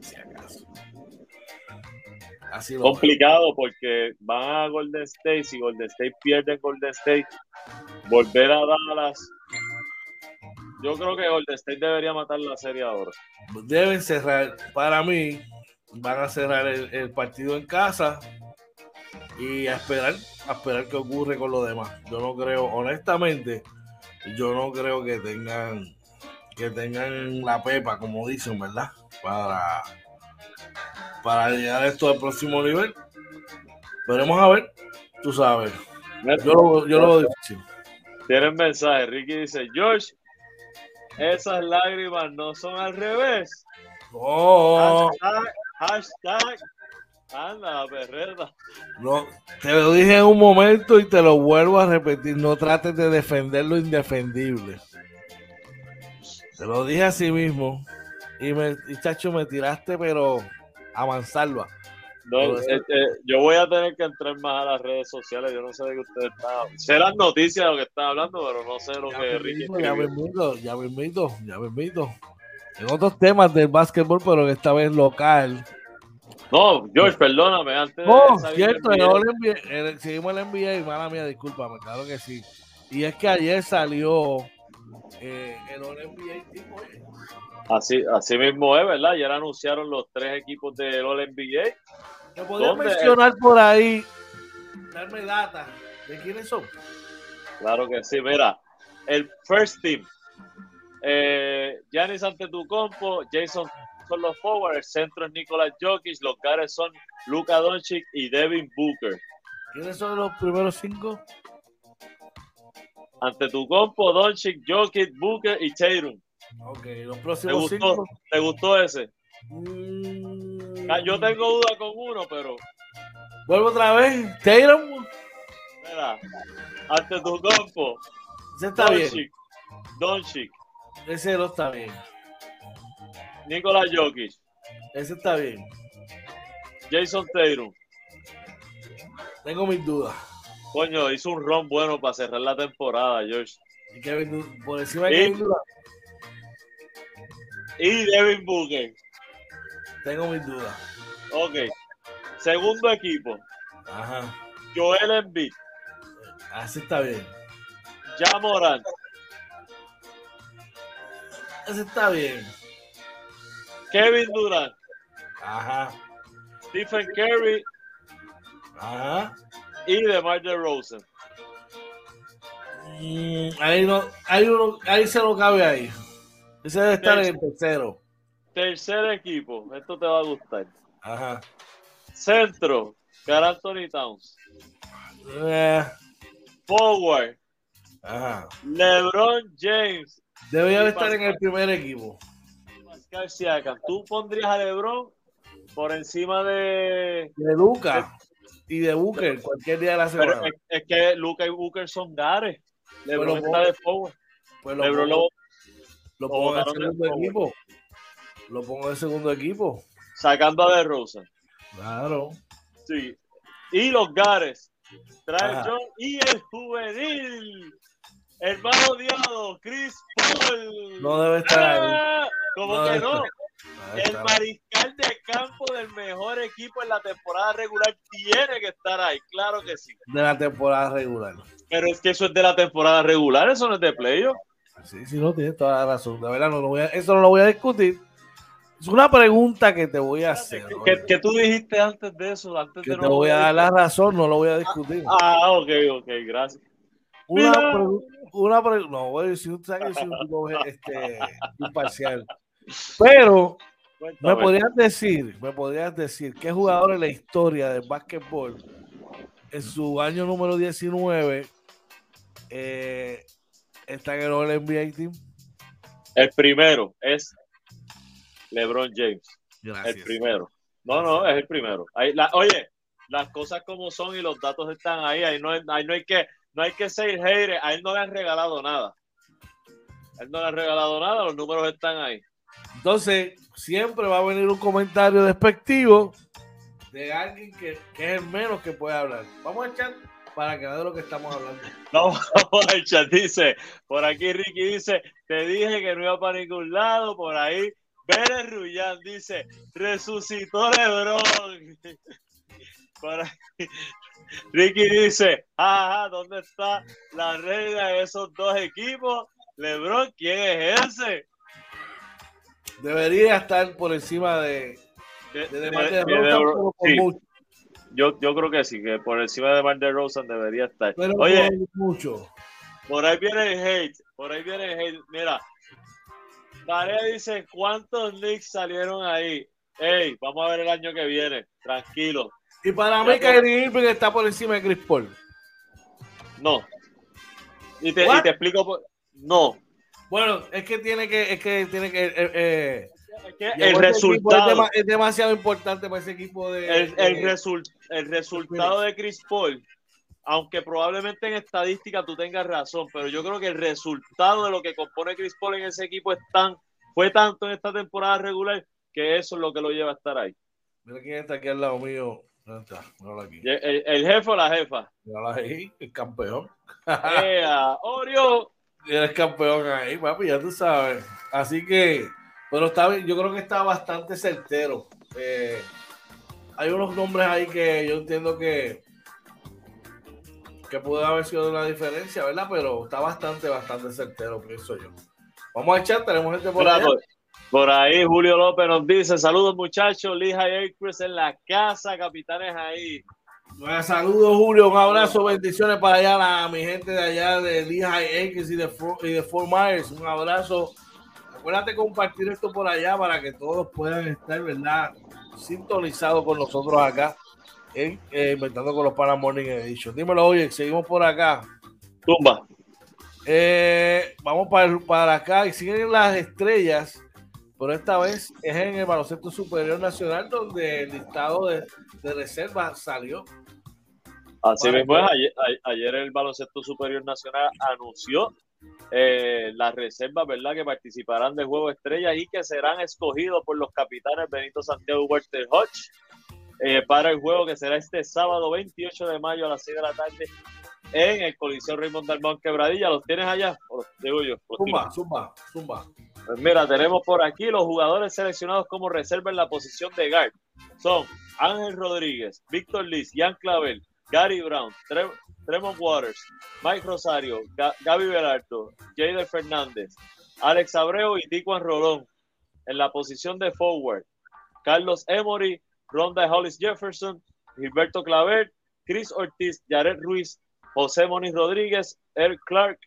Si acaso. Así complicado porque van a Golden State. Si Golden State pierde en Golden State, volver a Dallas. Yo creo que Golden State debería matar la serie ahora. Deben cerrar, para mí, van a cerrar el, el partido en casa y a esperar, a esperar qué ocurre con lo demás. Yo no creo, honestamente, yo no creo que tengan que tengan la pepa, como dicen, ¿verdad? Para, para llegar esto al próximo nivel. Veremos a ver, tú sabes. Yo lo, yo lo difícil. Tienen mensaje, Ricky dice, George, esas lágrimas no son al revés. No. Hashtag, hashtag, anda, perreta. No, te lo dije en un momento y te lo vuelvo a repetir. No trates de defender lo indefendible. Te lo dije así mismo. Y, me, y chacho, me tiraste, pero a mansalva. No, eh, yo voy a tener que entrar más a las redes sociales. Yo no sé de qué ustedes están. Sé las noticias de lo que están hablando, pero no sé lo Ya que Ricky ya me invito, ya me invito, ya me invito. En otros temas del básquetbol, pero esta vez local. No, George, perdóname. Antes Oh, de cierto, el NBA, el- seguimos el NBA y mala mía, discúlpame, claro que sí. Y es que ayer salió eh, el All NBA eh, Así, así mismo es, ¿verdad? Ya anunciaron los tres equipos del All NBA. ¿Me podrías ¿Dónde? mencionar por ahí, darme data de quiénes son? Claro que sí, mira, el first team. Eh, Giannis Antetokounmpo, Jason son los forward, el centro es Nicolas Jokic, los guards son Luka Doncic y Devin Booker. ¿Quiénes son los primeros cinco? Antetokounmpo, Doncic, Jokic, Booker y Tatum. Ok, los ¿Te próximos gustó, cinco. ¿Te gustó ese? Mm, Ah, Yo tengo duda con uno, pero Vuelvo otra vez. Tatum, mira, Antetokounmpo, ese está bien. Doncic, Ese no está bien. Nicolas Jokic, Ese está bien. Jason Tatum. Tengo mis dudas. Coño, hizo un ron bueno para cerrar la temporada, George. Y Kevin por encima de. Kevin Durant, Y Devin Booker. tengo mis dudas. Ok. Segundo equipo. Ajá. Joel Embiid. Ese está bien. Ja Morant. Ese está bien. Kevin Durant. Ajá. Stephen Curry. Ajá. Y DeMar DeRozan. Mm, ahí no, uno, ahí se lo cabe ahí. Ese debe estar en el tercero. Tercer equipo. Esto te va a gustar. Ajá. Centro. Carl Anthony Towns. Eh, Forward. ajá. LeBron James. Debería de estar en el primer equipo. Pascal Siakam. ¿Tú pondrías a LeBron por encima de... De Luca y de Booker cualquier día de la Pero semana. es, es que Luca y Booker son gares. LeBron Pero está de forward. Pues lo LeBron pongo, lo pongo en el de segundo equipo. Lo pongo en el segundo equipo. sacando a DeRozan. Claro. Sí. Y los Gares. Trae Ajá. John y el juvenil. El más odiado, Chris Paul. No debe estar ahí. Ah, ¿Cómo No que no? El está. mariscal de campo del mejor equipo en la temporada regular tiene que estar ahí, claro que sí. De la temporada regular. Pero es que eso es de la temporada regular, eso no es de playoff. Sí, sí, no tienes toda la razón. De verdad, no lo voy a- eso no lo voy a discutir. Es una pregunta que te voy a hacer. ¿Qué, ¿no? qué- qué tú dijiste antes de eso? Antes que de te no voy a dar la razón, no lo voy a discutir. Ah, ok, ok, gracias. Una, mira. pregu- una pre- no, voy a decir, que un tipo este, imparcial. Pero me podrías decir, me podrías decir qué jugador en la historia del básquetbol en su año número 19 eh, está en el All NBA Team. El primero es LeBron James. Gracias. El primero. No, no, es el primero. Ahí, la- oye, las cosas como son y los datos están ahí. Ahí no, ahí no hay que no hay que ser hater. A él no le han regalado nada. A él no le han regalado nada. Los números están ahí. Entonces, siempre va a venir un comentario despectivo de alguien que, es el menos que puede hablar. Vamos a echar para que vean de lo que estamos hablando. No, chat. Dice, por aquí Ricky dice, te dije que no iba para ningún lado. Por ahí, Vélez Rullán dice, resucitó LeBron. Ricky dice, ajá, ¿dónde está la reina de esos dos equipos? Lebron, ¿quién es ese? Debería estar por encima de, de, de, de, de Rosa, sí. yo, yo creo que sí, que por encima de Mar de Rosa debería estar. Pero Oye, mucho. por ahí viene el hate, por ahí viene el hate. Mira, Tarea dice, ¿cuántos Knicks salieron ahí? Ey, vamos a ver el año que viene, tranquilo. Y para mí, Kyrie Irving está por encima de Chris Paul. No. Y te, y te explico por... No. Bueno, es que tiene que, es que tiene que, eh, eh, es que el resultado es, dem es, demasiado importante para ese equipo de. El, el, de, result, el resultado de Chris Paul, aunque probablemente en estadística tú tengas razón, pero yo creo que el resultado de lo que compone Chris Paul en ese equipo es tan, fue tanto en esta temporada regular que eso es lo que lo lleva a estar ahí. Mira quién está aquí al lado mío. Está, aquí. El, el, jefe o la jefa. Mírala ahí, el campeón. ¡Ea! ¡Orio! Eres campeón ahí, papi, ya tú sabes. Así que, pero está yo creo que está bastante certero. Eh, hay unos nombres ahí que yo entiendo que que puede haber sido una diferencia, ¿verdad? Pero está bastante, bastante certero, pienso yo. Vamos a echar, tenemos gente por ahí. Por ahí Julio López nos dice, saludos muchachos, Lija Acres en la casa, capitanes ahí. Bueno, saludos Julio, un abrazo, bendiciones para allá, a mi gente de allá de Lehigh Acres y de, y de Fort Myers, un abrazo. Acuérdate compartir esto por allá para que todos puedan estar, ¿verdad? Sintonizados con nosotros acá en eh, Inventando con los Pana Morning Edition. Dímelo, oye, seguimos por acá. Tumba. Eh, vamos para, para acá y siguen las estrellas pero esta vez es en el baloncesto superior nacional donde el listado de, de reserva salió. Así mismo es, ayer, ayer, el baloncesto superior nacional anunció eh, las reservas, ¿verdad?, que participarán del juego estrella y que serán escogidos por los capitanes Benito Santiago Walter Hodge eh, para el juego que será este sábado 28 de mayo a las 6 de la tarde en el Coliseo Raymond Dalmón Quebradilla. ¿Los tienes allá? ¿O los digo yo? Zumba, zumba, zumba. Pues mira, tenemos por aquí los jugadores seleccionados como reserva en la posición de guard. Son Ángel Rodríguez, Víctor Liz, Jan Clavel, Gary Brown, Tre Tremont Waters, Mike Rosario, Ga Gaby Velardo, Jader Fernández, Alex Abreu y Ticuan Rolón. En la posición de forward, Carlos Emory, Ronda Hollis Jefferson, Gilberto Claver, Chris Ortiz, Jared Ruiz, José Moniz Rodríguez, Eric Clark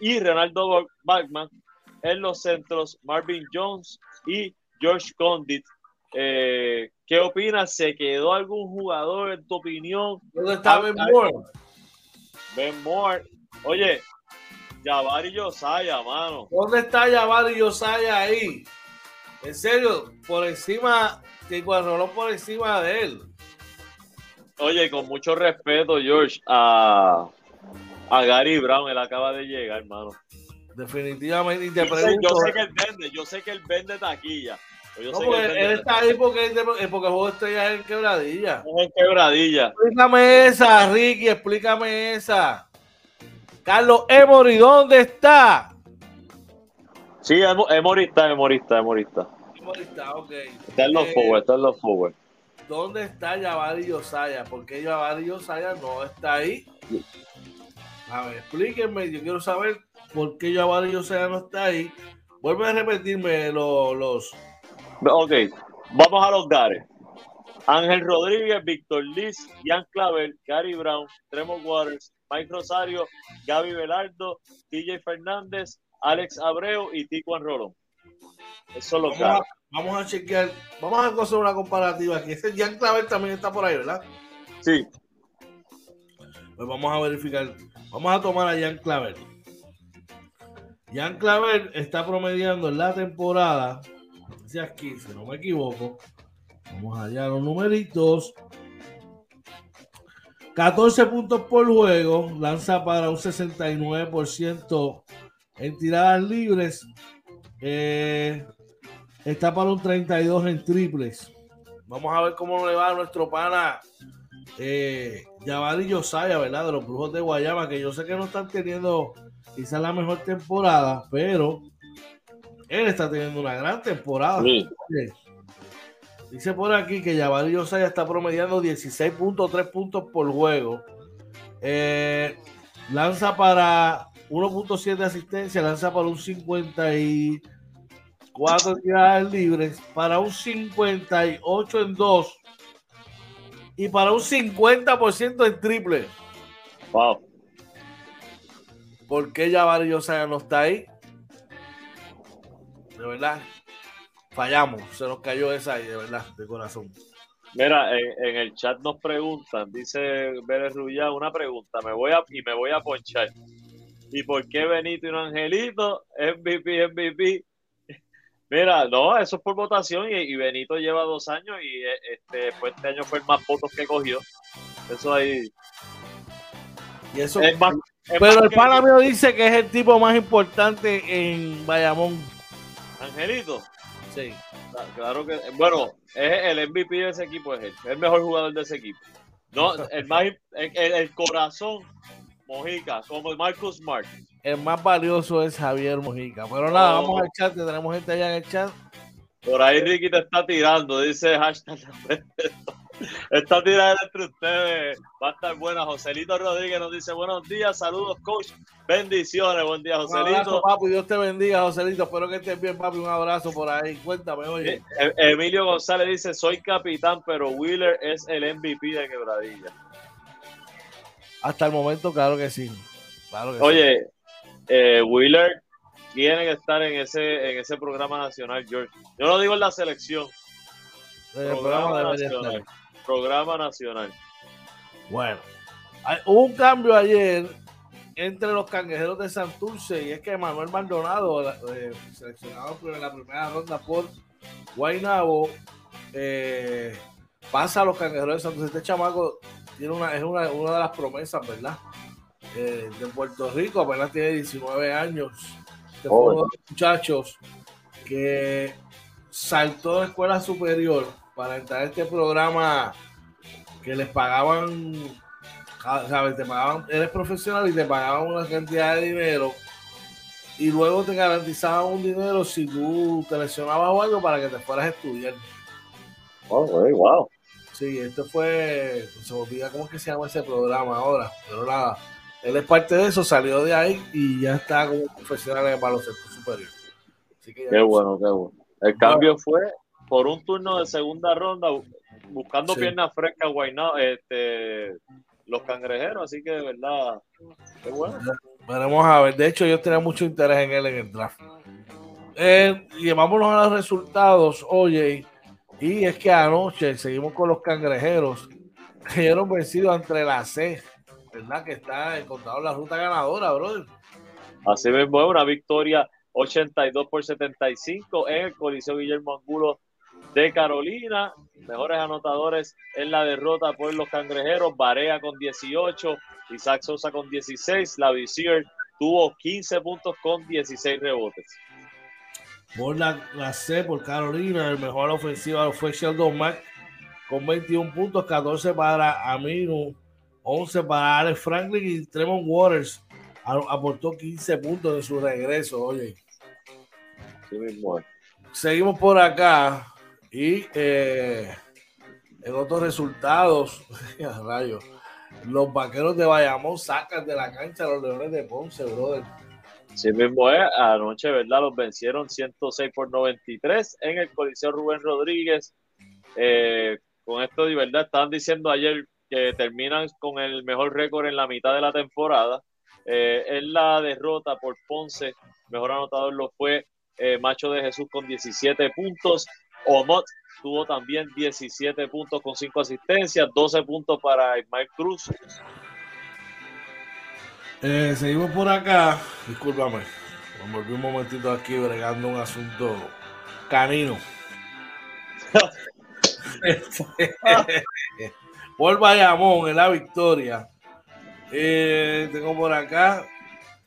y Renaldo Bachman en los centros Marvin Jones y George Condit. Eh, ¿Qué opinas? ¿Se quedó algún jugador en tu opinión? ¿Dónde está Ben Moore? Ben Moore. Oye, Jabari Yosaya, mano. ¿Dónde está Jabari Yosaya ahí? En serio, por encima, Tico Rolón por encima de él. Oye, con mucho respeto, George, a, a Gary Brown, él acaba de llegar, hermano. Definitivamente, y te yo, pregunto. Sé, yo sé que él vende, yo sé que él vende taquilla. Yo no, porque él, él está ahí porque, porque el juego estrella es en quebradilla. Es en quebradilla. Explícame esa, Ricky, explícame esa. Carlos Emory, ¿dónde está? Sí, Emory está, Emory está, Emory está. Emory está, ok. Está en los eh, forward, está en los forward. ¿Dónde está Jabari Yosaya? ¿Por qué Jabari Yosaya no está ahí? A ver, explíquenme, yo quiero saber por qué Jabari Yosaya no está ahí. Vuelve a repetirme los, los... Ok, vamos a los gares. Ángel Rodríguez, Víctor Liz, Ian Claver, Gary Brown, Tremont Waters, Mike Rosario, Gaby Velardo, TJ Fernández, Alex Abreu y Ticuan Rolón. Eso es lo que vamos, vamos a chequear, vamos a hacer una comparativa aquí. Ese Jan Claver también está por ahí, ¿verdad? Sí. Pues vamos a verificar. Vamos a tomar a Jan Claver. Jan Claver está promediando en la temporada, si no me equivoco, vamos allá a los numeritos. 14 puntos por juego, lanza para un 69% en tiradas libres, eh, está para un 32 en triples. Vamos a ver cómo le va a nuestro pana eh, Yavadi Yosaya, ¿verdad? De los Brujos de Guayama, que yo sé que no están teniendo quizás la mejor temporada, pero él está teniendo una gran temporada. Sí. Dice por aquí que Jabari Osaya está promediando 16.3 puntos por juego. Eh, lanza para 1.7 de asistencia, lanza para un 54 tiradas libres, para un 58 en 2 y para un 50% en triple. Wow. ¿Por qué Jabari Osaya no está ahí? De verdad, fallamos, se nos cayó esa ahí, de verdad, de corazón. Mira, en, el chat nos preguntan, dice Vélez Rullá, una pregunta, me voy a, y me voy a ponchar. ¿Y por qué Benito y un Angelito? MVP, MVP. Mira, no, eso es por votación y, Benito lleva dos años y este, pues este año fue el más votos que cogió. Eso ahí. Y eso. Pero el pana mío dice que es el tipo más importante en Bayamón. Angelito. Sí. Claro que, bueno, es el MVP de ese equipo, es él, el mejor jugador de ese equipo. No, el más, el, corazón, Mojica, como Marcus Smart. El más valioso es Javier Mojica. Pero nada, vamos al chat, tenemos gente allá en el chat. Por ahí Ricky te está tirando, dice hashtag. Esta tirada entre ustedes va a estar buena. Joselito Rodríguez nos dice buenos días, saludos coach, bendiciones, buen día Joselito. Un abrazo, papi, Dios te bendiga Joselito, espero que estés bien papi, un abrazo por ahí, cuéntame, oye. Eh, eh, Emilio González dice, soy capitán, pero Wheeler es el MVP de Quebradilla. Hasta el momento, claro que sí. oye, eh, Wheeler tiene que estar en ese, en ese programa nacional, George. Yo lo digo en la selección. programa nacional programa nacional. Bueno, hubo un cambio ayer entre los cangrejeros de Santurce y es que Manuel Maldonado, eh, seleccionado en la primera ronda por Guaynabo, eh, pasa a los cangrejeros de Santurce. Este chamaco tiene una, es una, de las promesas, ¿verdad? Eh, de Puerto Rico, apenas tiene 19 años. Este fue uno de los muchachos que saltó de escuela superior para entrar a este programa que les pagaban, ¿sabes? Te pagaban, eres profesional y te pagaban una cantidad de dinero y luego te garantizaban un dinero si tú te lesionabas o algo para que te fueras a estudiar. Oh, wow. Sí, esto fue, se me olvida cómo es que se llama ese programa ahora, pero nada, él es parte de eso, salió de ahí y ya está como profesional en el baloncesto superior. qué bueno, qué bueno. El cambio fue por un turno de segunda ronda, buscando piernas frescas, Guaynao, este, los cangrejeros, así que de verdad, qué bueno. Veremos a ver, de hecho yo tenía mucho interés en él en el draft. Eh, llevámonos a los resultados, oye, y es que anoche seguimos con los cangrejeros, cayeron vencidos entre la C, ¿verdad? Que está encontrado la ruta ganadora, brother. Así mismo, una victoria 82 por 75 en el Coliseo Guillermo Angulo de Carolina. Mejores anotadores en la derrota por los cangrejeros. Barea con 18, Isaac Sosa con 16. La Visier tuvo 15 puntos con 16 rebotes. Por la, C, por Carolina, el mejor ofensiva fue Sheldon Mack con 21 puntos, 14 para Aminu, 11 para Alex Franklin y Tremont Waters aportó 15 puntos de su regreso. Oye, seguimos por acá. Y eh, en otros resultados, rayos, los vaqueros de Bayamón sacan de la cancha a los Leones de Ponce, brother. Sí mismo es, anoche, ¿verdad? Los vencieron 106 por 93 en el Coliseo Rubén Rodríguez. Eh, con esto de verdad, estaban diciendo ayer que terminan con el mejor récord en la mitad de la temporada. Eh, en la derrota por Ponce, mejor anotador lo fue Macho de Jesús con 17 puntos. Omot tuvo también 17 puntos con 5 asistencias, 12 puntos para Ismael Cruz. Eh, seguimos por acá. Discúlpame. Me volví un momentito aquí bregando un asunto canino. por Bayamón en la victoria. Eh, tengo por acá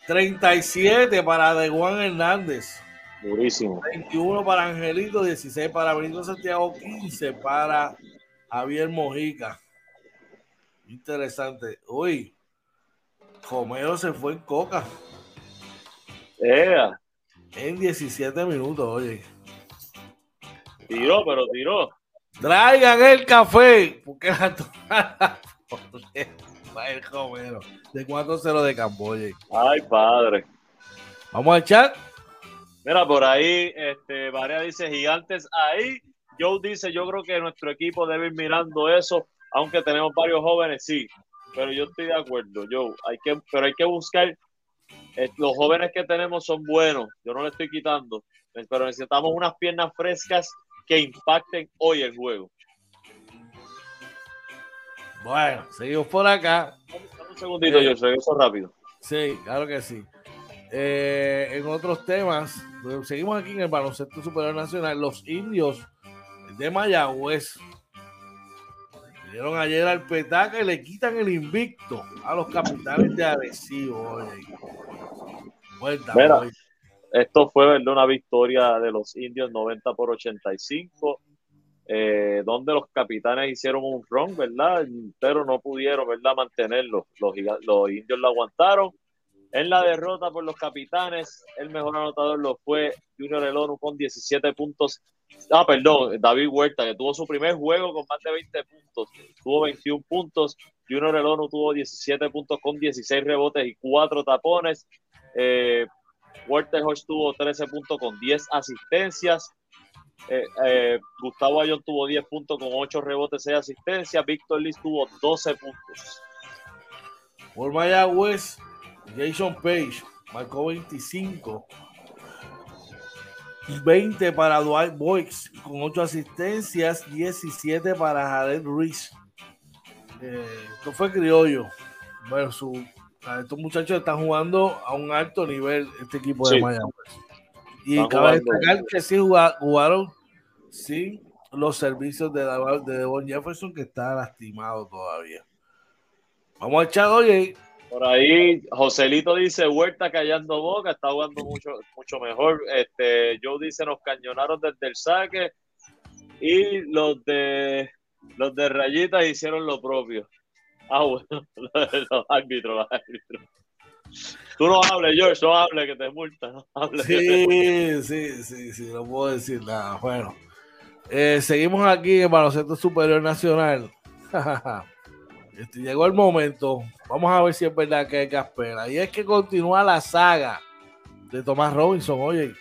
37 para De Juan Hernández. Durísimo. 21 para Angelito, 16 para Benito Santiago, 15 para Javier Mojica. Interesante. Uy, Romero se fue en coca. En 17 minutos, oye. Tiró, pero tiró. Traigan el café, porque la el comero de 4-0 de Camboya. Ay, padre. Vamos a echar. Mira, por ahí, este, Varea dice gigantes ahí. Joe dice, yo creo que nuestro equipo debe ir mirando eso, aunque tenemos varios jóvenes, sí. Pero yo estoy de acuerdo, Joe. Hay que, pero hay que buscar. Eh, los jóvenes que tenemos son buenos, yo no le estoy quitando, pero necesitamos unas piernas frescas que impacten hoy el juego. Bueno, seguimos por acá. Un segundito, yo regreso rápido. Sí, claro que sí. Eh, en otros temas, pues, seguimos aquí en el baloncesto superior nacional. Los indios de Mayagüez dieron ayer al petaca y le quitan el invicto a los capitales de Arecibo. esto fue una victoria de los indios 90 por 85 eh, donde los capitanes hicieron un run, ¿verdad? Pero no pudieron, ¿verdad? Mantenerlo. Los, los indios lo aguantaron. En la derrota por los capitanes, el mejor anotador lo fue Junior Elonu con 17 puntos. Ah, perdón, David Huerta, que tuvo su primer juego con más de 20 puntos. Tuvo 21 puntos. Junior Elonu tuvo 17 puntos con 16 rebotes y 4 tapones. Eh, Huerta tuvo 13 puntos con 10 asistencias. Eh, eh, Gustavo Ayón tuvo 10 puntos con 8 rebotes, 6 asistencias. Víctor Liz tuvo 12 puntos. Por Mayagüez, Jason Page marcó 25. 20 para Dwight Boyks con 8 asistencias, 17 para Jared Ruiz. Eh, esto fue criollo. Bueno, su, estos muchachos están jugando a un alto nivel, este equipo de Mayagüez. Y cabe destacar que sí jugaron sin los servicios de, de Devon Jefferson, que está lastimado todavía. Vamos a echar, oye. Por ahí, Joselito dice, Huerta callando boca, está jugando mucho, mucho mejor. Este, Joe dice, nos cañonaron desde el saque. Y los de los de rayitas hicieron lo propio. Ah, bueno, los árbitros, los árbitros. Tú no hables, George, no hables que te multa. Sí, sí, sí, sí, no puedo decir nada. Bueno, eh, seguimos aquí en Baloncesto Superior Nacional. este, llegó el momento. Vamos a ver si es verdad que hay que esperar. Y es que continúa la saga de Tomás Robinson, oye.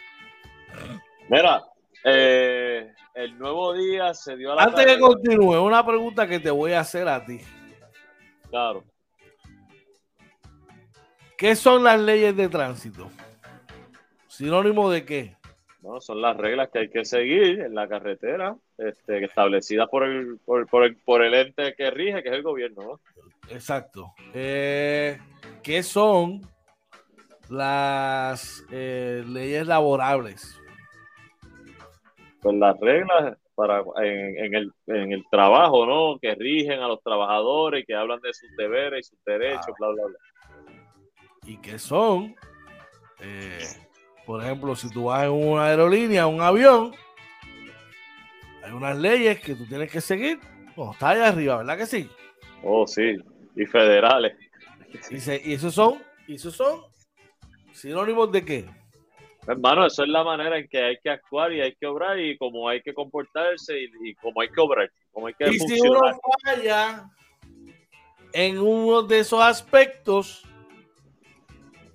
Mira, eh, el nuevo día se dio a la. Antes que continúe, una pregunta que te voy a hacer a ti. Claro. ¿Qué son las leyes de tránsito? ¿Sinónimo de qué? Bueno, son las reglas que hay que seguir en la carretera, este, establecidas por el, por, el, por el ente que rige, que es el gobierno. ¿no? Exacto. Eh, ¿Qué son las eh, leyes laborables? Pues las reglas para en, el, en, el, trabajo, ¿no? Que rigen a los trabajadores, que hablan de sus deberes y sus derechos, ah. bla, bla, bla y que son, eh, por ejemplo, si tú vas en una aerolínea, un avión, hay unas leyes que tú tienes que seguir cuando estás allá arriba, ¿verdad que sí? Oh, sí, y federales. Y, esos son, y esos son sinónimos de qué? Hermano, eso es la manera en que hay que actuar y hay que obrar y cómo hay que comportarse y, cómo hay que obrar, cómo hay que Y si uno falla en uno de esos aspectos,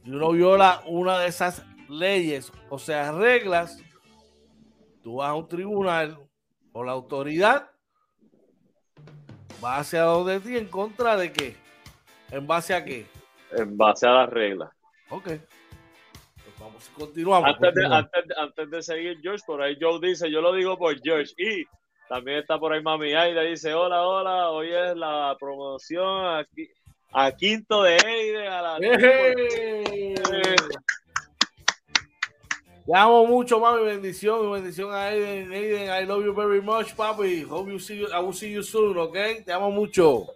si uno viola una de esas leyes, o sea, reglas, tú vas a un tribunal o la autoridad va hacia donde ti en contra de qué? ¿En base a qué? En base a las reglas. Ok. Pues vamos, continuamos. Antes, De, antes, de seguir, George, por ahí Joe dice, yo lo digo por George. Y también está por ahí Mami Aida, dice, hola, hola, hoy es la promoción aquí a Quinto de Eide, a la. Te amo mucho, mami. Bendición, bendición a Aiden. Aiden, I love you very much, papi. Hope you see you, I will see you soon, ¿ok? Te amo mucho.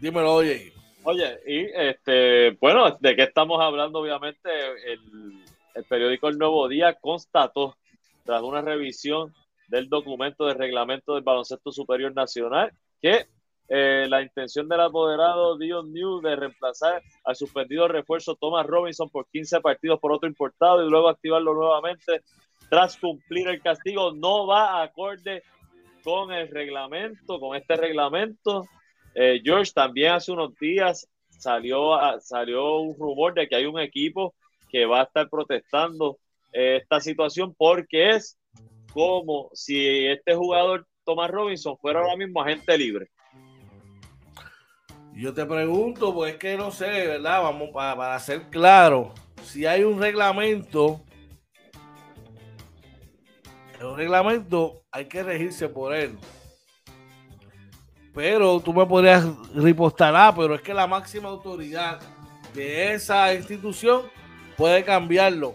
Dímelo, oye. Oye, y este, bueno, ¿de qué estamos hablando? Obviamente, el, el periódico El Nuevo Día constató, tras una revisión del documento de reglamento del baloncesto superior nacional, que eh, la intención del apoderado Dion New de reemplazar al suspendido refuerzo Thomas Robinson por 15 partidos por otro importado y luego activarlo nuevamente tras cumplir el castigo. No va acorde con el reglamento, con este reglamento. Eh, George, también hace unos días salió, salió un rumor de que hay un equipo que va a estar protestando eh, esta situación porque es como si este jugador Thomas Robinson fuera ahora mismo agente libre. Yo te pregunto, pues es que no sé, ¿verdad? Vamos para, para ser claro, si hay un reglamento, un reglamento hay que regirse por él. Pero tú me podrías ripostar, ah, pero es que la máxima autoridad de esa institución puede cambiarlo.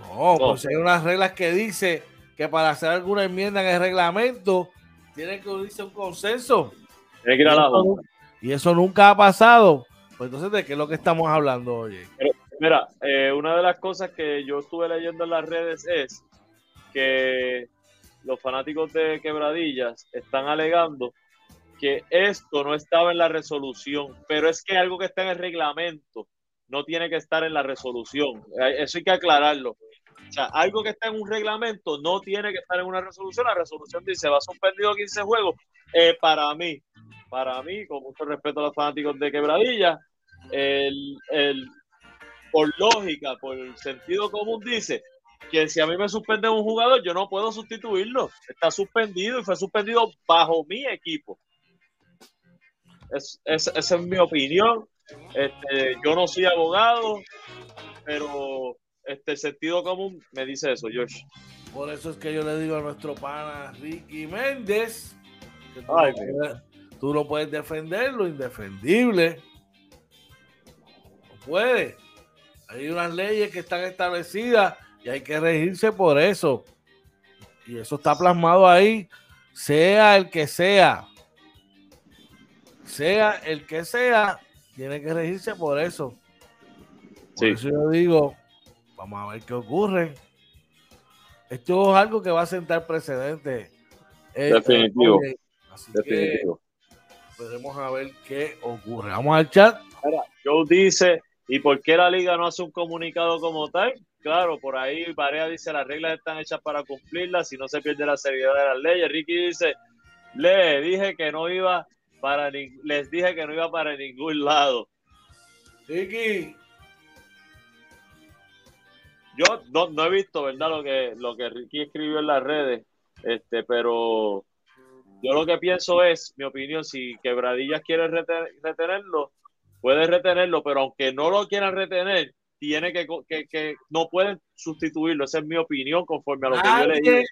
No, pues hay unas reglas que dice que para hacer alguna enmienda en el reglamento tiene que unirse un consenso. Tiene que ir a la y eso nunca ha pasado. Pues entonces, ¿de qué es lo que estamos hablando hoy? mira, eh, una de las cosas que yo estuve leyendo en las redes es que los fanáticos de Quebradillas están alegando que esto no estaba en la resolución, pero es que algo que está en el reglamento no tiene que estar en la resolución. Eso hay que aclararlo. O sea, algo que está en un reglamento no tiene que estar en una resolución. La resolución dice va suspendido 15 juegos. Eh, para mí, para mí, con mucho respeto a los fanáticos de Quebradilla, el, por lógica, por sentido común, dice que si a mí me suspende un jugador, yo no puedo sustituirlo. Está suspendido y fue suspendido bajo mi equipo. Es, esa es mi opinión. Este, yo no soy abogado, pero este sentido común me dice eso, Josh. Por eso es que yo le digo a nuestro pana Ricky Méndez que Tú no puedes defender lo indefendible. No puedes. Hay unas leyes que están establecidas y hay que regirse por eso. Y eso está plasmado ahí, sea el que sea. Sea el que sea, tiene que regirse por eso. Por eso yo digo, vamos a ver qué ocurre. Esto es algo que va a sentar precedente. Eh, Definitivo. Definitivo veremos a ver qué ocurre. Vamos al chat. Joe dice, ¿y por qué la liga no hace un comunicado como tal? Claro, por ahí Varea dice, las reglas están hechas para cumplirlas, si no se pierde la seriedad de las leyes. Ricky dice, le dije que no iba para les dije que no iba para ningún lado. Ricky. Yo no, no he visto, ¿verdad? Lo que, lo que Ricky escribió en las redes, este, pero yo lo que pienso es, mi opinión, si Quebradillas quiere retenerlo, puede retenerlo, pero aunque no lo quieran retener, tiene que, que, no pueden sustituirlo. Esa es mi opinión conforme a lo que yo leí.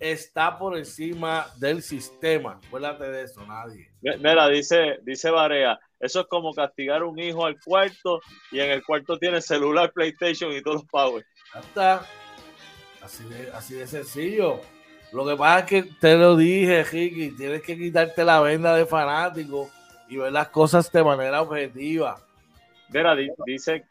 Está por encima del sistema. Acuérdate de eso, nadie. Mira, dice, dice Barea, eso es como castigar un hijo al cuarto y en el cuarto tiene celular, PlayStation y todos los power. Ya está. Así de, así de sencillo. Lo que pasa es que te lo dije, Ricky, tienes que quitarte la venda de fanático y ver las cosas de manera objetiva. Mira, dice,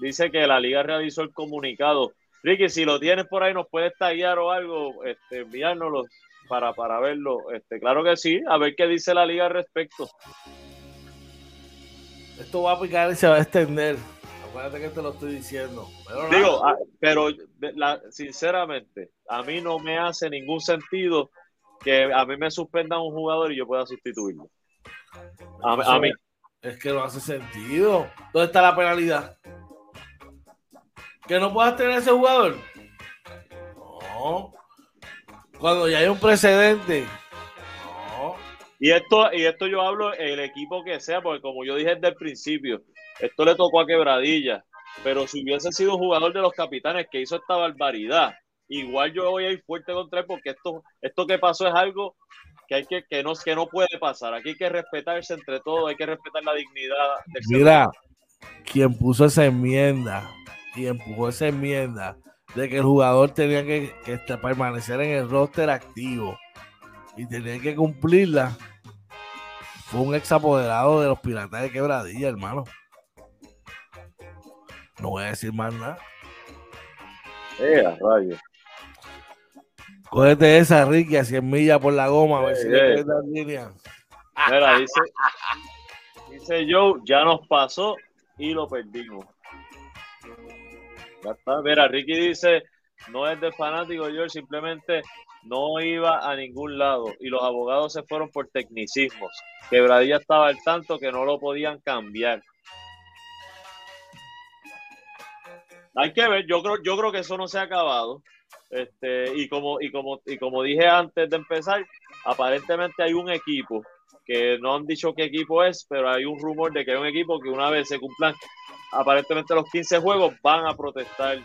dice que la liga realizó el comunicado. Ricky, si lo tienes por ahí, nos puedes tallar o algo, este, enviárnoslo para, para verlo. Este, claro que sí, a ver qué dice la liga al respecto. Esto va a picar y se va a extender. Acuérdate que te lo estoy diciendo. Pero Digo, ah, pero sinceramente, a mí no me hace ningún sentido que a mí me suspendan un jugador y yo pueda sustituirlo. A, mí. Es que no hace sentido. ¿Dónde está la penalidad? ¿Que no puedas tener ese jugador? No. Cuando ya hay un precedente. No. Y esto, y esto yo hablo el equipo que sea, porque como yo dije desde el principio, esto le tocó a Quebradilla, pero si hubiese sido un jugador de los capitanes que hizo esta barbaridad, igual yo voy a ir fuerte contra él porque esto, esto que pasó es algo que hay que, que no, que no puede pasar. Aquí hay que respetarse entre todos, hay que respetar la dignidad del Mira, quien puso esa enmienda y empujó esa enmienda de que el jugador tenía que, que permanecer en el roster activo y tenía que cumplirla, fue un ex apoderado de los piratas de quebradilla, hermano. No voy a decir más nada. Eh, rayo. Cógete esa, Ricky, a 100 millas por la goma, a ver si le la línea. Mira, dice, dice Joe, ya nos pasó y lo perdimos. Ya está. Mira, Ricky dice, no es de fanático, yo simplemente no iba a ningún lado y los abogados se fueron por tecnicismos. Quebradilla estaba al tanto que no lo podían cambiar. Hay que ver, yo creo, yo creo que eso no se ha acabado. Este, y como, y como, y como dije antes de empezar, aparentemente hay un equipo que no han dicho qué equipo es, pero hay un rumor de que hay un equipo que una vez se cumplan aparentemente los 15 juegos van a protestar,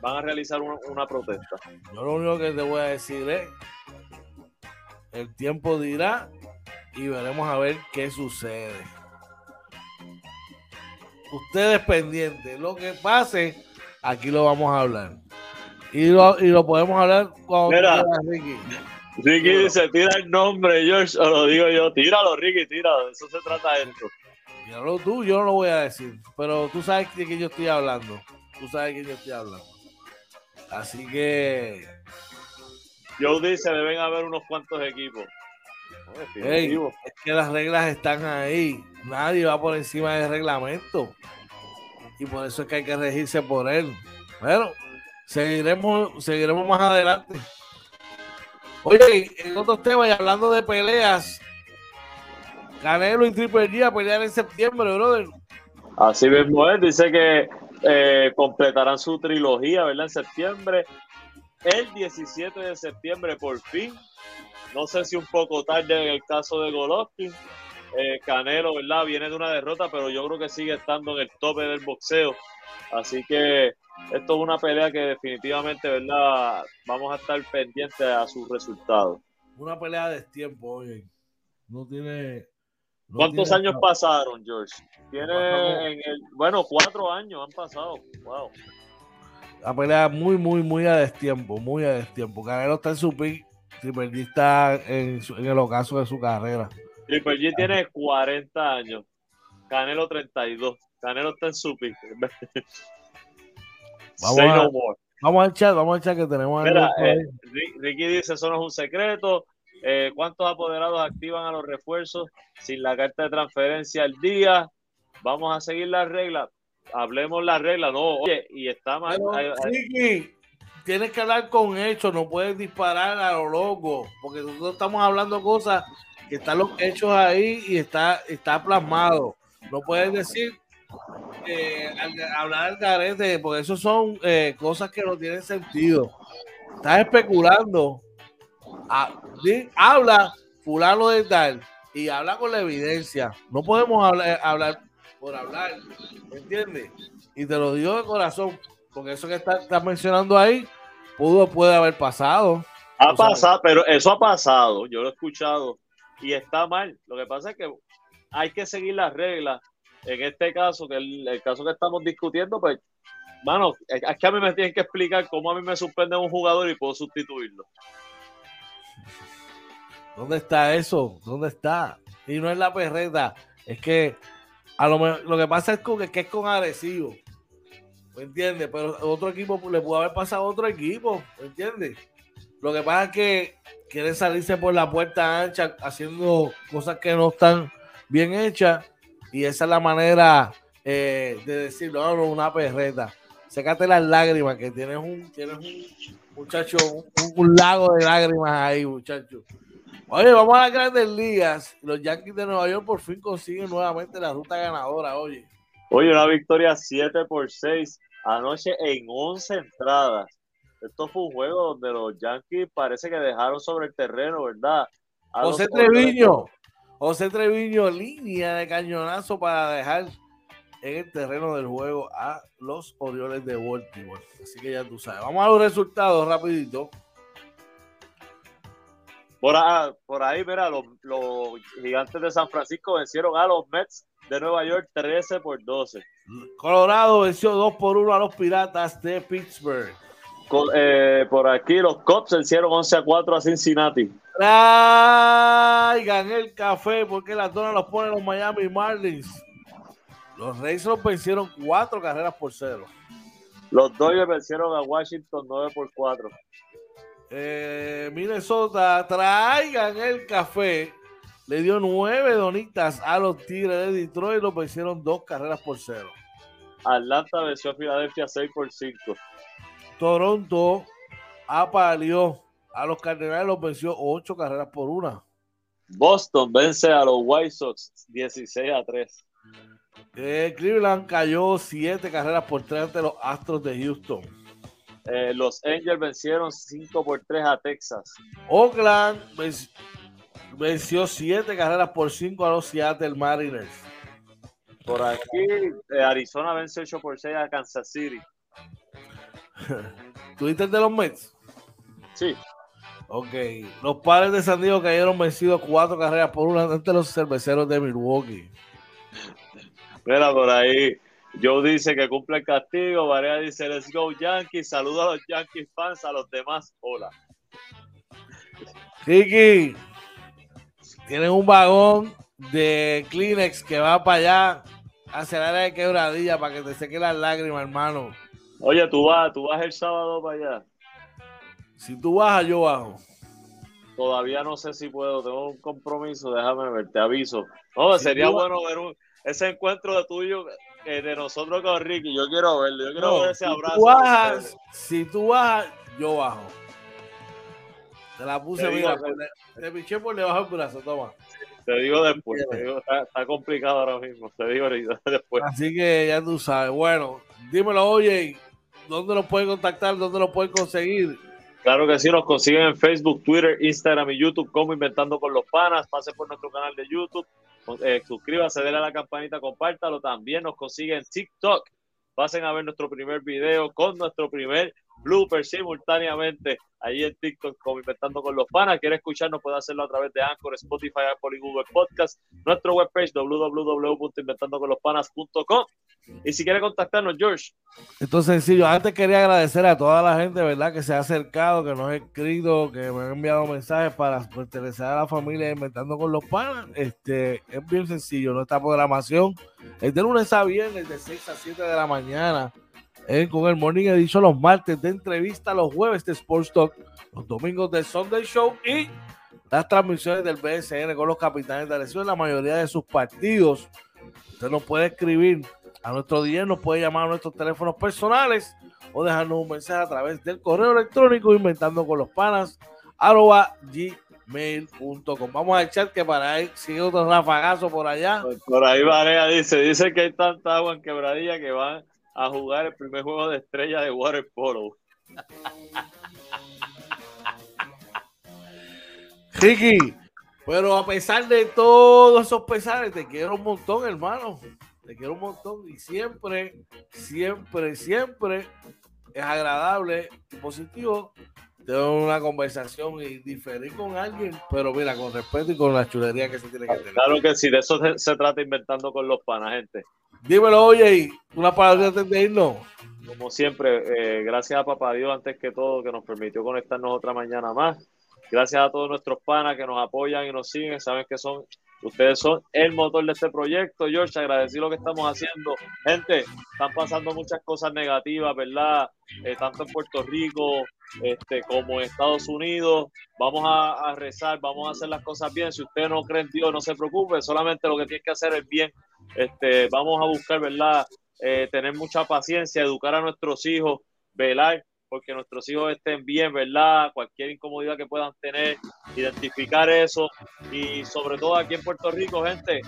van a realizar una, protesta. Yo lo único que te voy a decir es, el tiempo dirá y veremos a ver qué sucede. Ustedes pendientes, lo que pase, aquí lo vamos a hablar. Y lo, y lo podemos hablar cuando Mira, Ricky. Ricky dice, tira el nombre, George, o lo digo yo, tíralo, Ricky, tíralo, de eso se trata esto. Míralo tú, yo no lo voy a decir, pero tú sabes de qué yo estoy hablando. Tú sabes de qué yo estoy hablando. Así que. Joe dice: deben haber unos cuantos equipos. es que las reglas están ahí. Nadie va por encima del reglamento. Y por eso es que hay que regirse por él. Pero seguiremos, seguiremos más adelante. Oye, en otros temas y hablando de peleas, Canelo y Triple G a pelear en septiembre, brother. Así mismo es, dice que eh, completarán su trilogía, ¿verdad? En septiembre. El 17 de septiembre, por fin. No sé si un poco tarde en el caso de Golovkin. Eh, Canelo, ¿verdad? Viene de una derrota, pero yo creo que sigue estando en el tope del boxeo. Así que esto es una pelea que definitivamente, ¿verdad? Vamos a estar pendientes a sus resultados. Una pelea de tiempo, oye. No tiene ¿Cuántos años pasaron, George? Tiene en el, bueno, cuatro años han pasado. Wow. La pelea muy, muy, muy a destiempo, muy a destiempo. Canelo está en su pick, G está en, el ocaso de su carrera. Triple G tiene 40 años, Canelo 32. Canelo está en su pick. vamos, a, vamos al chat, vamos al chat que tenemos. Mira, eh, Ricky dice, eso no es un secreto. Eh, ¿Cuántos apoderados activan a los refuerzos sin la carta de transferencia al día? Vamos a seguir las reglas. Hablemos las reglas. No, oye, y está mal. tienes que hablar con hechos, no puedes disparar a lo loco, porque nosotros estamos hablando cosas que están los hechos ahí y está, está plasmado. No puedes decir eh, hablar al carete, porque eso son eh, cosas que no tienen sentido. Estás especulando habla fulano de tal y habla con la evidencia. No podemos hablar, hablar por hablar, ¿me entiendes? Y te lo digo de corazón, porque eso que estás está mencionando ahí pudo, puede haber pasado. Ha pasado, pero eso ha pasado, yo lo he escuchado y está mal. Lo que pasa es que hay que seguir las reglas. En este caso, que el, el caso que estamos discutiendo, pues, mano, es que a mí me tienen que explicar cómo a mí me suspende un jugador y puedo sustituirlo. ¿Dónde está eso? ¿Dónde está? Y no es la perreta, es que a lo, lo que pasa es, que es con agresivo. ¿Me entiendes? Pero otro equipo le pudo haber pasado a otro equipo, ¿me entiendes? Lo que pasa es que quieren salirse por la puerta ancha haciendo cosas que no están bien hechas y esa es la manera eh, de decirlo, no, no, una perreta. Sécate las lágrimas, que tienes un, tienes un muchacho, un lago de lágrimas ahí, muchacho. Oye, vamos a las grandes ligas. Los Yankees de Nueva York por fin consiguen nuevamente la ruta ganadora, oye. Oye, una victoria 7 por 6 anoche en 11 entradas. Esto fue un juego donde los Yankees parece que dejaron sobre el terreno, ¿verdad? José Treviño. José Treviño, línea de cañonazo para dejar en el terreno del juego a los Orioles de Baltimore. Así que ya tú sabes. Vamos a los resultados rapidito. Por, ahí, mira, los, gigantes de San Francisco vencieron a los Mets de Nueva York 13 por 12. Colorado venció 2 por 1 a los Piratas de Pittsburgh. Eh, por aquí los Cubs vencieron 11 a 4 a Cincinnati. Traigan el café porque la zona los ponen los Miami Marlins. Los Rays los vencieron 4 carreras por 0. Los Dodgers vencieron a Washington 9 por 4 eh, Minnesota, traigan el café. Le dio nueve donitas a los Tigres de Detroit y los vencieron dos carreras por cero. Atlanta venció a Filadelfia 6 por 5. Toronto apaleó a los Cardenales, los venció ocho carreras por una. Boston vence a los White Sox 16 a 3. Eh, Cleveland cayó siete carreras por tres ante los Astros de Houston. Eh, los Angels vencieron 5 por 3 a Texas. Oakland venció siete carreras por 5 a los Seattle Mariners. Por aquí, eh, Arizona vence 8 por 6 a Kansas City. ¿Twitter de los Mets? Sí. Ok. Los padres de San Diego cayeron vencidos cuatro carreras por una ante los cerveceros de Milwaukee. Mira, por ahí, Joe dice que cumple el castigo. Varea dice, let's go Yankees. Saluda a los Yankees fans, a los demás, hola. Kiki, tienen un vagón de Kleenex que va para allá hacia el área de quebradilla para que te seque las lágrimas, hermano. Oye, tú vas, tú vas el sábado para allá. Si tú bajas, yo bajo. Todavía no sé si puedo, tengo un compromiso, déjame ver, te aviso. No, sería bueno ver ese encuentro de tuyo, eh, de nosotros con Ricky. Yo quiero verlo, yo quiero ver ese abrazo. Tú bajas, si tú bajas, yo bajo. Te la puse, Te mira, digo, te, te piché por debajo del brazo, toma. Te digo después, te digo, está, está complicado ahora mismo, te digo después. Así que ya tú sabes. Bueno, dímelo, oye, ¿dónde lo pueden contactar? ¿Dónde lo pueden conseguir? Claro que sí, nos consiguen en Facebook, Twitter, Instagram y YouTube como Inventando con los Panas. Pase por nuestro canal de YouTube, eh, suscríbase, denle a la campanita, compártalo. También nos consiguen en TikTok. Pasen a ver nuestro primer video con nuestro primer blooper simultáneamente ahí en TikTok como Inventando con los Panas. Quiere escucharnos, puede hacerlo a través de Anchor, Spotify, Apple y Google Podcast. Nuestro webpage www.inventandoconlospanas.com. Y si quiere contactarnos, George, Esto es sencillo. Antes quería agradecer a toda la gente, ¿verdad? Que se ha acercado, que nos ha escrito, que me ha enviado mensajes para pertenecer a la familia Inventando con los Panas. Este, es bien sencillo. Nuestra programación es de lunes a viernes, de 6 a 7 de la mañana. eh, con el Morning Edition los martes de entrevista, los jueves de Sports Talk, los domingos de Sunday Show y las transmisiones del BSN con los capitanes de lesión, la mayoría de sus partidos. Usted nos puede escribir a nuestro día, nos puede llamar a nuestros teléfonos personales o dejarnos un mensaje a través del correo electrónico inventando con los panas arroba gmail.com. Vamos al chat que para ahí sigue otro rafagazo por allá. por ahí Varea dice, dice que hay tanta agua en quebradilla que van a jugar el primer juego de estrella de water polo. Ricky, pero a pesar de todos esos pesares, te quiero un montón, hermano. Te quiero un montón y siempre, siempre, siempre es agradable y positivo tener una conversación y diferir con alguien, pero mira, con respeto y con la chulería que se tiene que tener. Claro que sí, de eso se, se trata inventando con los panas, gente. Dímelo, oye, y una palabra antes de irnos. Como siempre, eh, gracias a Papá Dios antes que todo que nos permitió conectarnos otra mañana más. Gracias a todos nuestros panas que nos apoyan y nos siguen. Saben que son ustedes son el motor de este proyecto. George, agradecer lo que estamos haciendo. Gente, están pasando muchas cosas negativas, ¿verdad? Eh, tanto en Puerto Rico este, como en Estados Unidos. Vamos a, a, rezar, vamos a hacer las cosas bien. Si usted no cree en Dios, no se preocupe. Solamente lo que tiene que hacer es bien. Este, vamos a buscar, ¿verdad? Eh, tener mucha paciencia, educar a nuestros hijos, velar porque nuestros hijos estén bien, ¿verdad? Cualquier incomodidad que puedan tener, identificar eso y sobre todo aquí en Puerto Rico, gente,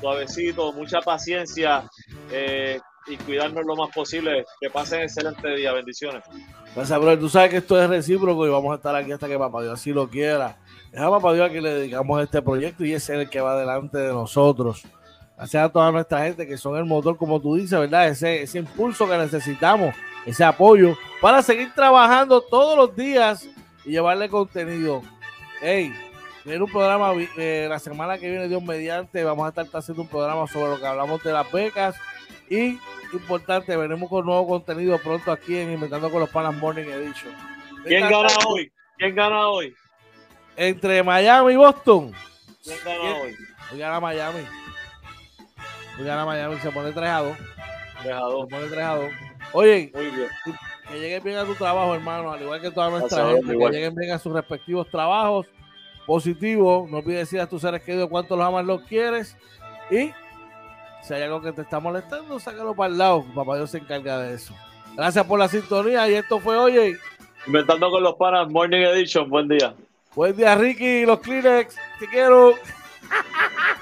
suavecito, mucha paciencia eh, y cuidarnos lo más posible. Que pasen excelente día, bendiciones. Gracias, brother. Tú sabes que esto es recíproco y vamos a estar aquí hasta que Papá Dios así lo quiera. Es a Papá Dios a que le dedicamos este proyecto y es el que va delante de nosotros. Gracias a toda nuestra gente que son el motor, como tú dices, ¿verdad? Ese impulso que necesitamos, ese apoyo para seguir trabajando todos los días y llevarle contenido. Hey, tener un programa eh, la semana que viene, Dios mediante, vamos a estar haciendo un programa sobre lo que hablamos de las becas y importante, venimos con nuevo contenido pronto aquí en Inventando con los Panas Morning Edition. ¿Quién gana hoy? ¿Quién gana hoy? Entre Miami y Boston. ¿Quién gana hoy? Hoy gana Miami. Hoy gana Miami, se pone 3 a 2. 3 a 2. Se pone 3 a 2. Oye, Muy bien. que lleguen bien a tu trabajo, hermano, al igual que toda nuestra gente, que lleguen bien a sus respectivos trabajos. Positivo, no olvides decir a tus seres queridos cuánto los amas, los quieres. Y si hay algo que te está molestando, sácalo para el lado. Papá Dios se encarga de eso. Gracias por la sintonía y esto fue, oye, Inventando con los panas, Morning Edition, buen día. Buen día, Ricky, los Kleenex, te quiero.